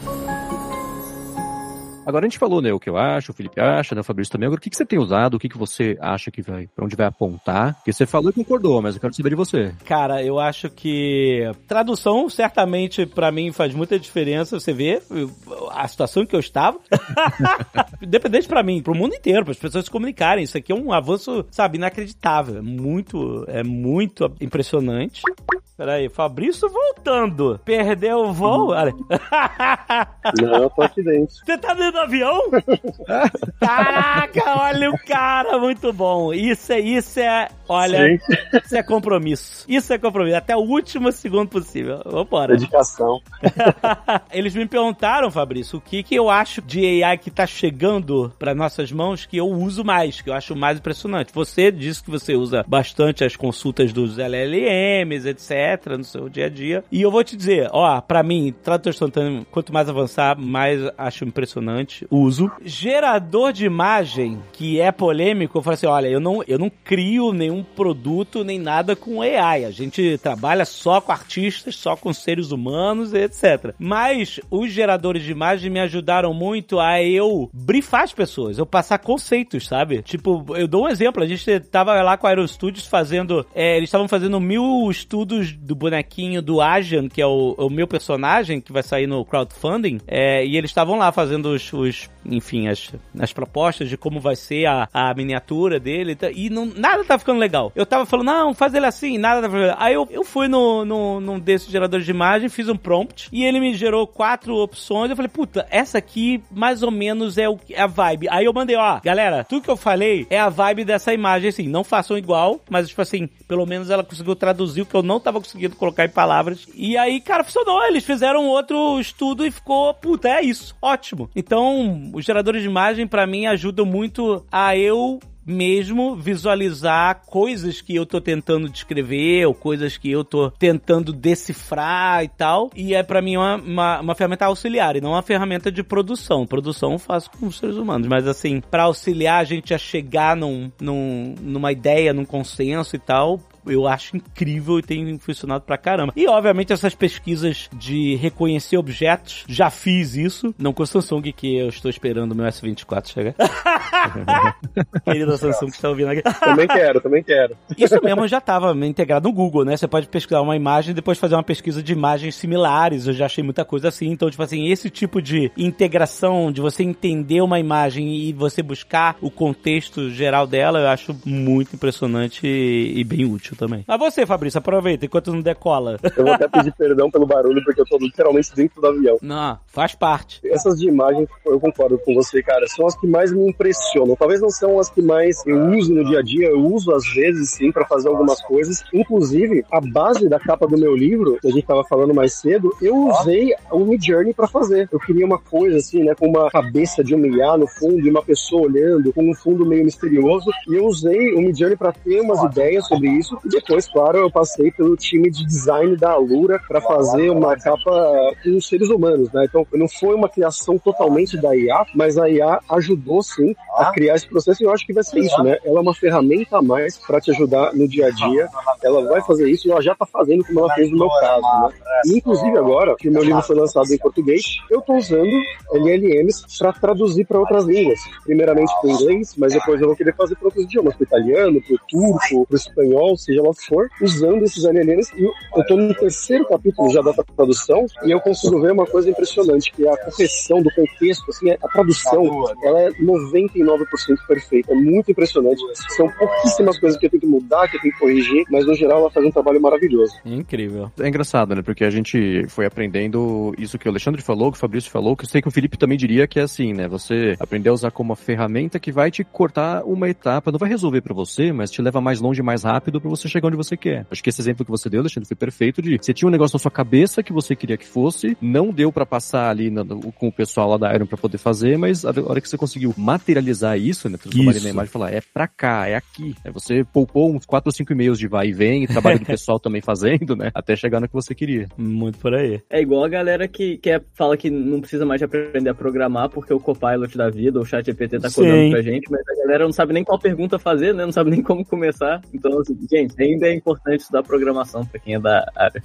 Agora a gente falou, né, o que eu acho, o Felipe acha, né, o Fabrício também. Agora, o que, que você tem usado? O que, que você acha que vai, pra onde vai apontar? Porque você falou e concordou, mas eu quero saber de você. Cara, eu acho que tradução certamente pra mim faz muita diferença. Você vê a situação em que eu estava. Independente pra mim, pro mundo inteiro, para as pessoas se comunicarem. Isso aqui é um avanço, sabe, inacreditável. É muito, é muito impressionante. Peraí, Fabrício voltando. Perdeu o voo? Olha. Não, eu tô aqui dentro. Você tá dentro do avião? Caraca, olha o cara, muito bom. Isso é, isso é, olha, isso é compromisso. Isso é compromisso, até o último segundo possível. Vambora. Dedicação. Eles me perguntaram, Fabrício, o que, que eu acho de AI que tá chegando para nossas mãos que eu uso mais, que eu acho mais impressionante. Você disse que você usa bastante as consultas dos LLMs, etc, no seu dia a dia. E eu vou te dizer, ó, para mim, tradutor instantâneo, quanto mais avançar, mais acho impressionante. Uso. Gerador de imagem, que é polêmico, eu falo assim, olha, eu não, eu não crio nenhum produto nem nada com AI. A gente trabalha só com artistas, só com seres humanos, etc. Mas os geradores de imagem me ajudaram muito a eu brifar as pessoas, eu passar conceitos, sabe? Tipo, eu dou um exemplo, a gente tava lá com a Aero Studios fazendo, é, eles estavam fazendo mil estudos do bonequinho do Ajan, que é o, o meu personagem, que vai sair no crowdfunding, é, e eles estavam lá fazendo os, os enfim, as, as propostas de como vai ser a, a miniatura dele, tá- e não, nada tá ficando legal. Eu tava falando, não, faz ele assim, nada tá ficando legal. Aí eu, eu fui no, no, num desses geradores de imagem, fiz um prompt, e ele me gerou quatro opções, eu falei, puta, essa aqui mais ou menos é, o, é a vibe. Aí eu mandei, ó, galera, tudo que eu falei é a vibe dessa imagem, assim, não façam igual, mas tipo assim, pelo menos ela conseguiu traduzir o que eu não tava conseguindo colocar em palavras. E aí, cara, funcionou, eles fizeram outro estudo e ficou, puta, é isso, ótimo. Então, os geradores de imagem, pra mim, ajudam muito a eu mesmo visualizar coisas que eu tô tentando descrever ou coisas que eu tô tentando decifrar e tal. E é pra mim uma, uma, uma ferramenta auxiliar e não uma ferramenta de produção. Produção eu faço com os seres humanos, mas assim, pra auxiliar a gente a chegar num, num, numa ideia, num consenso e tal, eu acho incrível e tem funcionado pra caramba. E, obviamente, essas pesquisas de reconhecer objetos, já fiz isso. Não com o Samsung, que eu estou esperando o meu S24 chegar. Querida Samsung que está ouvindo aqui. Também quero, também quero. Isso mesmo já estava integrado no Google, né? Você pode pesquisar uma imagem e depois fazer uma pesquisa de imagens similares. Eu já achei muita coisa assim. Então, tipo assim, esse tipo de integração, de você entender uma imagem e você buscar o contexto geral dela, eu acho muito impressionante e, e bem útil também. Mas você, Fabrício, aproveita enquanto não decola. Eu vou até pedir perdão pelo barulho, porque eu tô literalmente dentro do avião. Não, faz parte. Essas de imagem, eu concordo com você, cara, são as que mais me impressionam. Talvez não são as que mais eu uso no dia a dia, eu uso às vezes sim para fazer algumas coisas. Inclusive, a base da capa do meu livro, que a gente tava falando mais cedo, eu usei o Midjourney para fazer. Eu queria uma coisa assim, né, com uma cabeça de um IA no fundo e uma pessoa olhando, com um fundo meio misterioso, e eu usei o Midjourney para ter umas ideias sobre isso. E depois, claro, eu passei pelo time de design da Alura para fazer uma capa com os seres humanos, né? Então, não foi uma criação totalmente da IA, mas a IA ajudou sim a criar esse processo e eu acho que vai ser isso, né? Ela é uma ferramenta a mais para te ajudar no dia a dia. Ela vai fazer isso e ela já está fazendo como ela fez no meu caso, né? E, inclusive agora que meu livro foi lançado em português, eu estou usando LLMs para traduzir para outras línguas. Primeiramente para o inglês, mas depois eu vou querer fazer para outros idiomas, para o italiano, para o turco, para o espanhol, seja que for, usando esses LLMs. E eu estou no terceiro capítulo já da tradução e eu consigo ver uma coisa impressionante, que é a correção do contexto, assim, a tradução, ela é 99% perfeita, é muito impressionante. São pouquíssimas coisas que eu tenho que mudar, que eu tenho que corrigir, mas no geral ela faz um trabalho maravilhoso. Incrível. É engraçado, né? Porque a gente foi aprendendo isso que o Alexandre falou, que o Fabrício falou, que eu sei que o Felipe também diria que é assim, né? Você aprender a usar como uma ferramenta que vai te cortar uma etapa, não vai resolver para você, mas te leva mais longe, mais rápido para você chegar onde você quer. Acho que esse exemplo que você deu, Alexandre, foi perfeito de você tinha um negócio na sua cabeça que você queria que fosse, não deu para passar ali no, no, com o pessoal lá da Iron para poder fazer, mas a hora que você conseguiu materializar isso, né? Transformar Isso. na imagem e falar, é pra cá, é aqui. Aí você poupou uns 4 ou 5 e-mails de vai e vem, e trabalho do pessoal também fazendo, né? Até chegar no que você queria. Muito por aí. É igual a galera que, que é- fala que não precisa mais de aprender a programar porque o Copilot da vida, ou o chat GPT tá Sim. codando pra gente, mas a galera não sabe nem qual pergunta fazer, né? Não sabe nem como começar. Então, assim, gente, ainda é importante estudar programação pra quem é da área.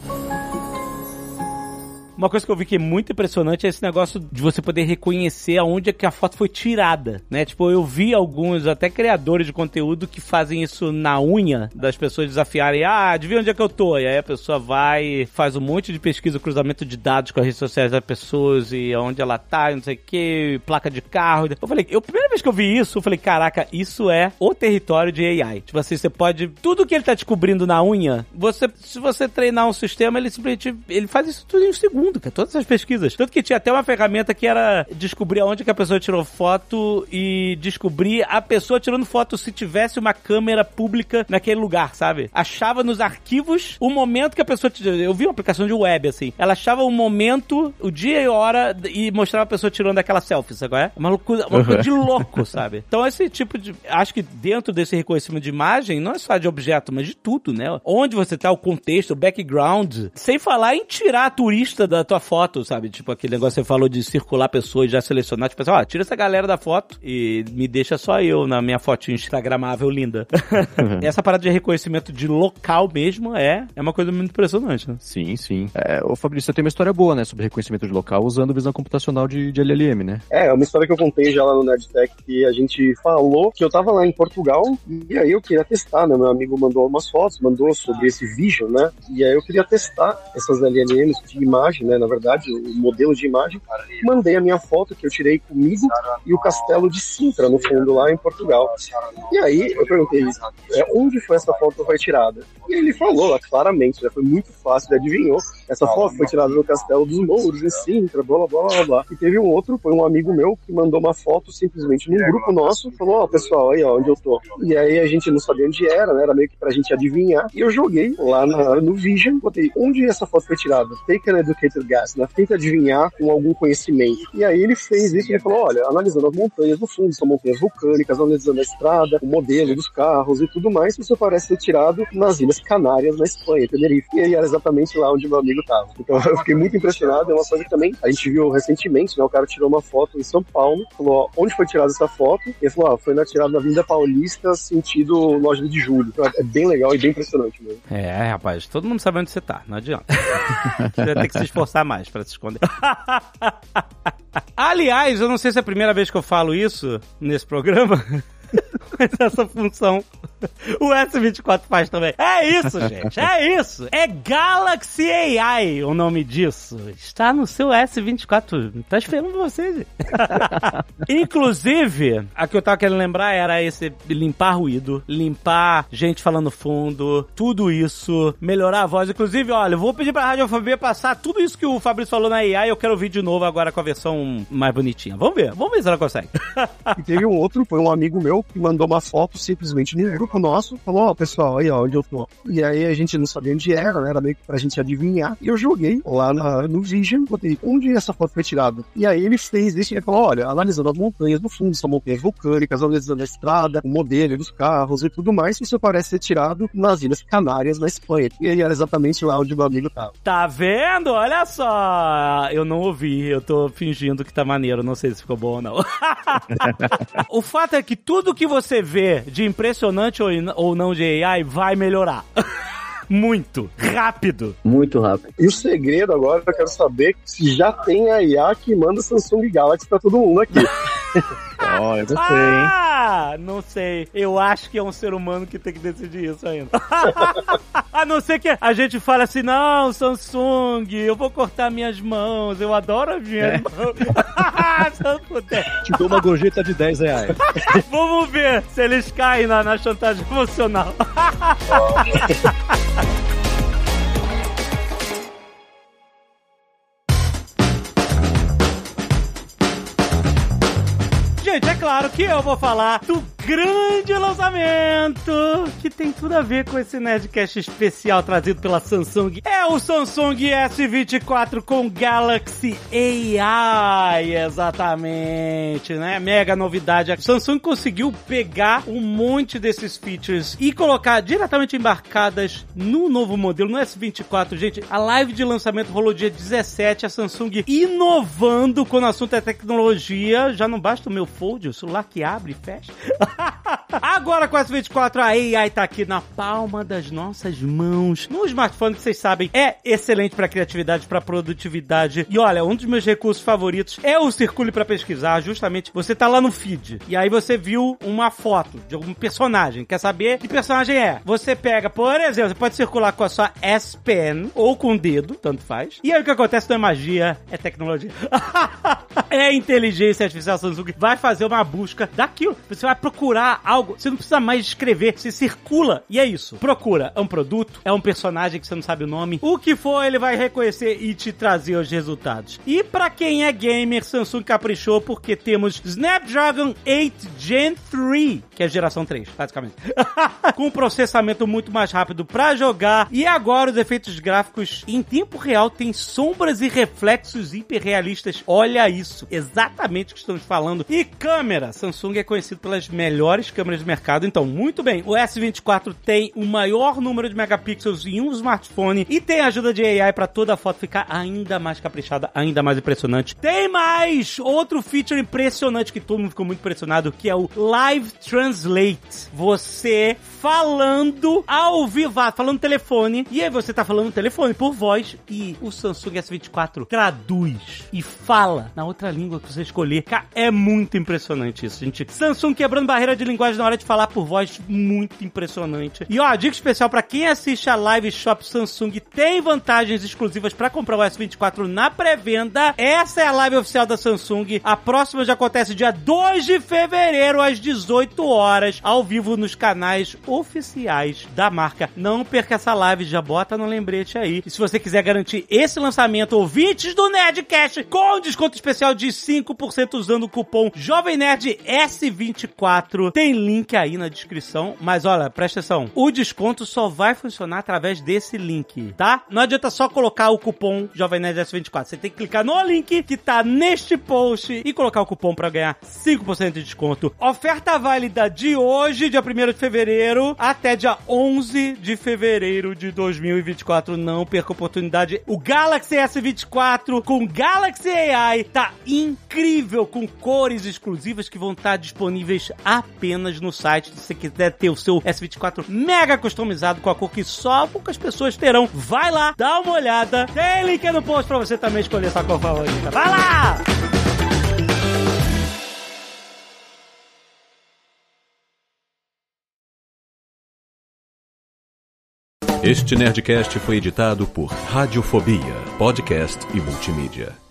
Uma coisa que eu vi que é muito impressionante é esse negócio de você poder reconhecer aonde é que a foto foi tirada, né? Tipo, eu vi alguns até criadores de conteúdo que fazem isso na unha das pessoas desafiarem, ah, adivinha onde é que eu tô? E aí a pessoa vai, faz um monte de pesquisa, cruzamento de dados com as redes sociais das pessoas e onde ela tá, e não sei o que, placa de carro. Eu falei, eu, a primeira vez que eu vi isso, eu falei, caraca, isso é o território de AI. Tipo assim, você pode, tudo que ele tá descobrindo na unha, você, se você treinar um sistema, ele simplesmente, ele faz isso tudo em um segundo, cara, todas essas pesquisas. Tanto que tinha até uma ferramenta que era descobrir aonde que a pessoa tirou foto e descobrir a pessoa tirando foto se tivesse uma câmera pública naquele lugar, sabe? Achava nos arquivos o momento que a pessoa tirou. Eu vi uma aplicação de web, assim. Ela achava o momento, o dia e a hora e mostrava a pessoa tirando aquela selfie, sabe qual é? Uma loucura, uma coisa de louco, sabe? Então esse tipo de... Acho que dentro desse reconhecimento de imagem, não é só de objeto, mas de tudo, né? Onde você tá, o contexto, o background. Sem falar em tirar a turista da tua foto, sabe? Tipo aquele negócio que você falou de circular pessoas, já selecionar, tipo assim, ó, tira essa galera da foto e me deixa só eu na minha fotinha instagramável linda. essa parada de reconhecimento de local mesmo é, é uma coisa muito impressionante, né? Sim, sim. É, ô Fabrício, você tem uma história boa, né? Sobre reconhecimento de local usando visão computacional de, de LLM, né? É, é uma história que eu contei já lá no Nerdtech, que a gente falou que eu tava lá em Portugal, e aí eu queria testar, né? Meu amigo mandou umas fotos, mandou sobre esse Vision, né? E aí eu queria testar essas LLMs de imagem, né? Na verdade, o modelo de imagem. Mandei a minha foto que eu tirei comigo e o castelo de Sintra, no fundo, lá em Portugal. E aí eu perguntei, é, onde foi essa foto que foi tirada? E ele falou claramente, já foi muito fácil, ele adivinhou. Essa foto foi tirada no castelo dos Mouros, em Sintra, blá blá blá blá. E teve um outro, foi um amigo meu que mandou uma foto simplesmente num grupo nosso, falou, ó, pessoal, aí ó, onde eu tô. E aí a gente não sabia onde era, né? Era meio que pra gente adivinhar. E eu joguei lá na- no Vision, botei onde essa foto foi tirada. Taken Education educated guess, né? Tenta adivinhar com algum conhecimento. E aí ele fez isso, ele falou, olha, analisando as montanhas do fundo, são montanhas vulcânicas, analisando a estrada, o modelo dos carros e tudo mais, isso parece ser tirado nas Ilhas Canárias, na Espanha, Tenerife. E aí era exatamente lá onde meu amigo estava. Então eu fiquei muito impressionado, é uma coisa que também a gente viu recentemente, né? O cara tirou uma foto em São Paulo, falou, ó, onde foi tirada essa foto? E ele falou, ó, foi na tirada na Vinda Paulista, sentido loja de julho. Então, é bem legal e bem impressionante mesmo. É, rapaz, todo mundo sabe onde você tá, não adianta. você vai ter que se esforçar mais pra se esconder. Aliás, eu não sei se é a primeira vez que eu falo isso nesse programa. Mas essa função o S24 faz também. É isso, gente. É isso. É Galaxy AI o nome disso. Está no seu S24. Tá esperando você, gente. Inclusive, a que eu tava querendo lembrar era esse limpar ruído, limpar gente falando fundo, tudo isso, melhorar a voz. Inclusive, olha, eu vou pedir pra Radiofobia passar tudo isso que o Fabrício falou na AI. Eu quero ouvir de novo agora com a versão mais bonitinha. Vamos ver. Vamos ver se ela consegue. E teve um outro, foi um amigo meu que mandou uma foto simplesmente no grupo nosso, falou, ó, pessoal, aí ó, onde eu tô. E aí a gente não sabia onde era, né? Era meio que pra gente adivinhar. E eu joguei lá na, no Vision, botei onde essa foto foi tirada. E aí ele fez isso e ele falou, olha, analisando as montanhas do fundo, são montanhas vulcânicas, analisando a estrada, o modelo dos carros e tudo mais, isso parece ser tirado nas Ilhas Canárias, na Espanha. E aí era exatamente lá onde o meu amigo tava. Tá vendo? Olha só. Eu não ouvi, eu tô fingindo que tá maneiro, não sei se ficou bom ou não. o fato é que tudo que você vê de impressionante ou, ou não de AI vai melhorar. Muito. Rápido. Muito rápido. E o segredo agora, eu quero saber se já tem a IA que manda Samsung Galaxy pra todo mundo aqui. Ó, eu gostei, hein? Ah, não sei. Eu acho que é um ser humano que tem que decidir isso ainda. a não ser que a gente fale assim, não, Samsung, eu vou cortar minhas mãos, eu adoro as minhas mãos. Se eu puder. Te dou uma gorjeta de 10 reais. Vamos ver se eles caem na, na chantagem emocional. claro que eu vou falar do grande lançamento que tem tudo a ver com esse Nerdcast especial trazido pela Samsung. É o Samsung S24 com Galaxy AI, exatamente, né? Mega novidade. A Samsung conseguiu pegar um monte desses features e colocar diretamente embarcadas no novo modelo, no S24. Gente, a live de lançamento rolou dia 17, a Samsung inovando quando o assunto é tecnologia. Já não basta o meu fold, o celular que abre e fecha. Agora com a S24, a AI tá aqui na palma das nossas mãos. No smartphone, que vocês sabem, é excelente pra criatividade, pra produtividade. E olha, um dos meus recursos favoritos é o Circule pra pesquisar. Justamente, você tá lá no feed e aí você viu uma foto de algum personagem. Quer saber que personagem é? Você pega, por exemplo, você pode circular com a sua S Pen ou com o dedo, tanto faz. E aí o que acontece não é magia, é tecnologia. é inteligência artificial Samsung. Vai fazer uma busca daquilo. Você vai procurar algo. Você não precisa mais escrever. Você circula e é isso. Procura. É um produto, é um personagem que você não sabe o nome. O que for, ele vai reconhecer e te trazer os resultados. E pra quem é gamer, Samsung caprichou porque temos Snapdragon 8 Gen 3, que é geração 3, basicamente. Com processamento muito mais rápido pra jogar. E agora os efeitos gráficos em tempo real têm sombras e reflexos hiperrealistas. Olha isso. Exatamente o que estamos falando. E câmera. Samsung é conhecido pelas melhores câmeras do mercado. Então, muito bem. O S24 tem o maior número de megapixels em um smartphone e tem ajuda de AI para toda a foto ficar ainda mais caprichada, ainda mais impressionante. Tem mais outro feature impressionante que todo mundo ficou muito impressionado, que é o Live Translate. Você falando ao vivo, falando telefone, e aí você tá falando telefone por voz e o Samsung S24 traduz e fala na outra língua que você escolher. É muito impressionante isso, gente. Samsung quebrando barreira de linguagem na hora de falar por voz, muito impressionante. E ó, dica especial para quem assiste a Live Shop Samsung, tem vantagens exclusivas para comprar o S24 na pré-venda. Essa é a live oficial da Samsung. A próxima já acontece dia 2 de fevereiro às 18 horas, ao vivo nos canais oficiais da marca. Não perca essa live, já bota no lembrete aí. E se você quiser garantir esse lançamento, ouvintes do Nerdcast, com desconto especial de 5% usando o cupom Jovem Nerd S24. Tem link aí na descrição, mas olha, presta atenção. O desconto só vai funcionar através desse link, tá? Não adianta só colocar o cupom Jovem Nerd S24. Você tem que clicar no link que tá neste post e colocar o cupom para ganhar 5% de desconto. Oferta válida de hoje, dia 1 de fevereiro, até dia 11 de fevereiro de 2024. Não perca a oportunidade. O Galaxy S24 com Galaxy AI tá incrível, com cores exclusivas que vão estar disponíveis apenas no site. Se você quiser ter o seu S24 mega customizado com a cor que só poucas pessoas terão, vai lá, dá uma olhada. Tem link no post pra você também escolher sua cor favorita. Vai lá! Este Nerdcast foi editado por Radiofobia, podcast e multimídia.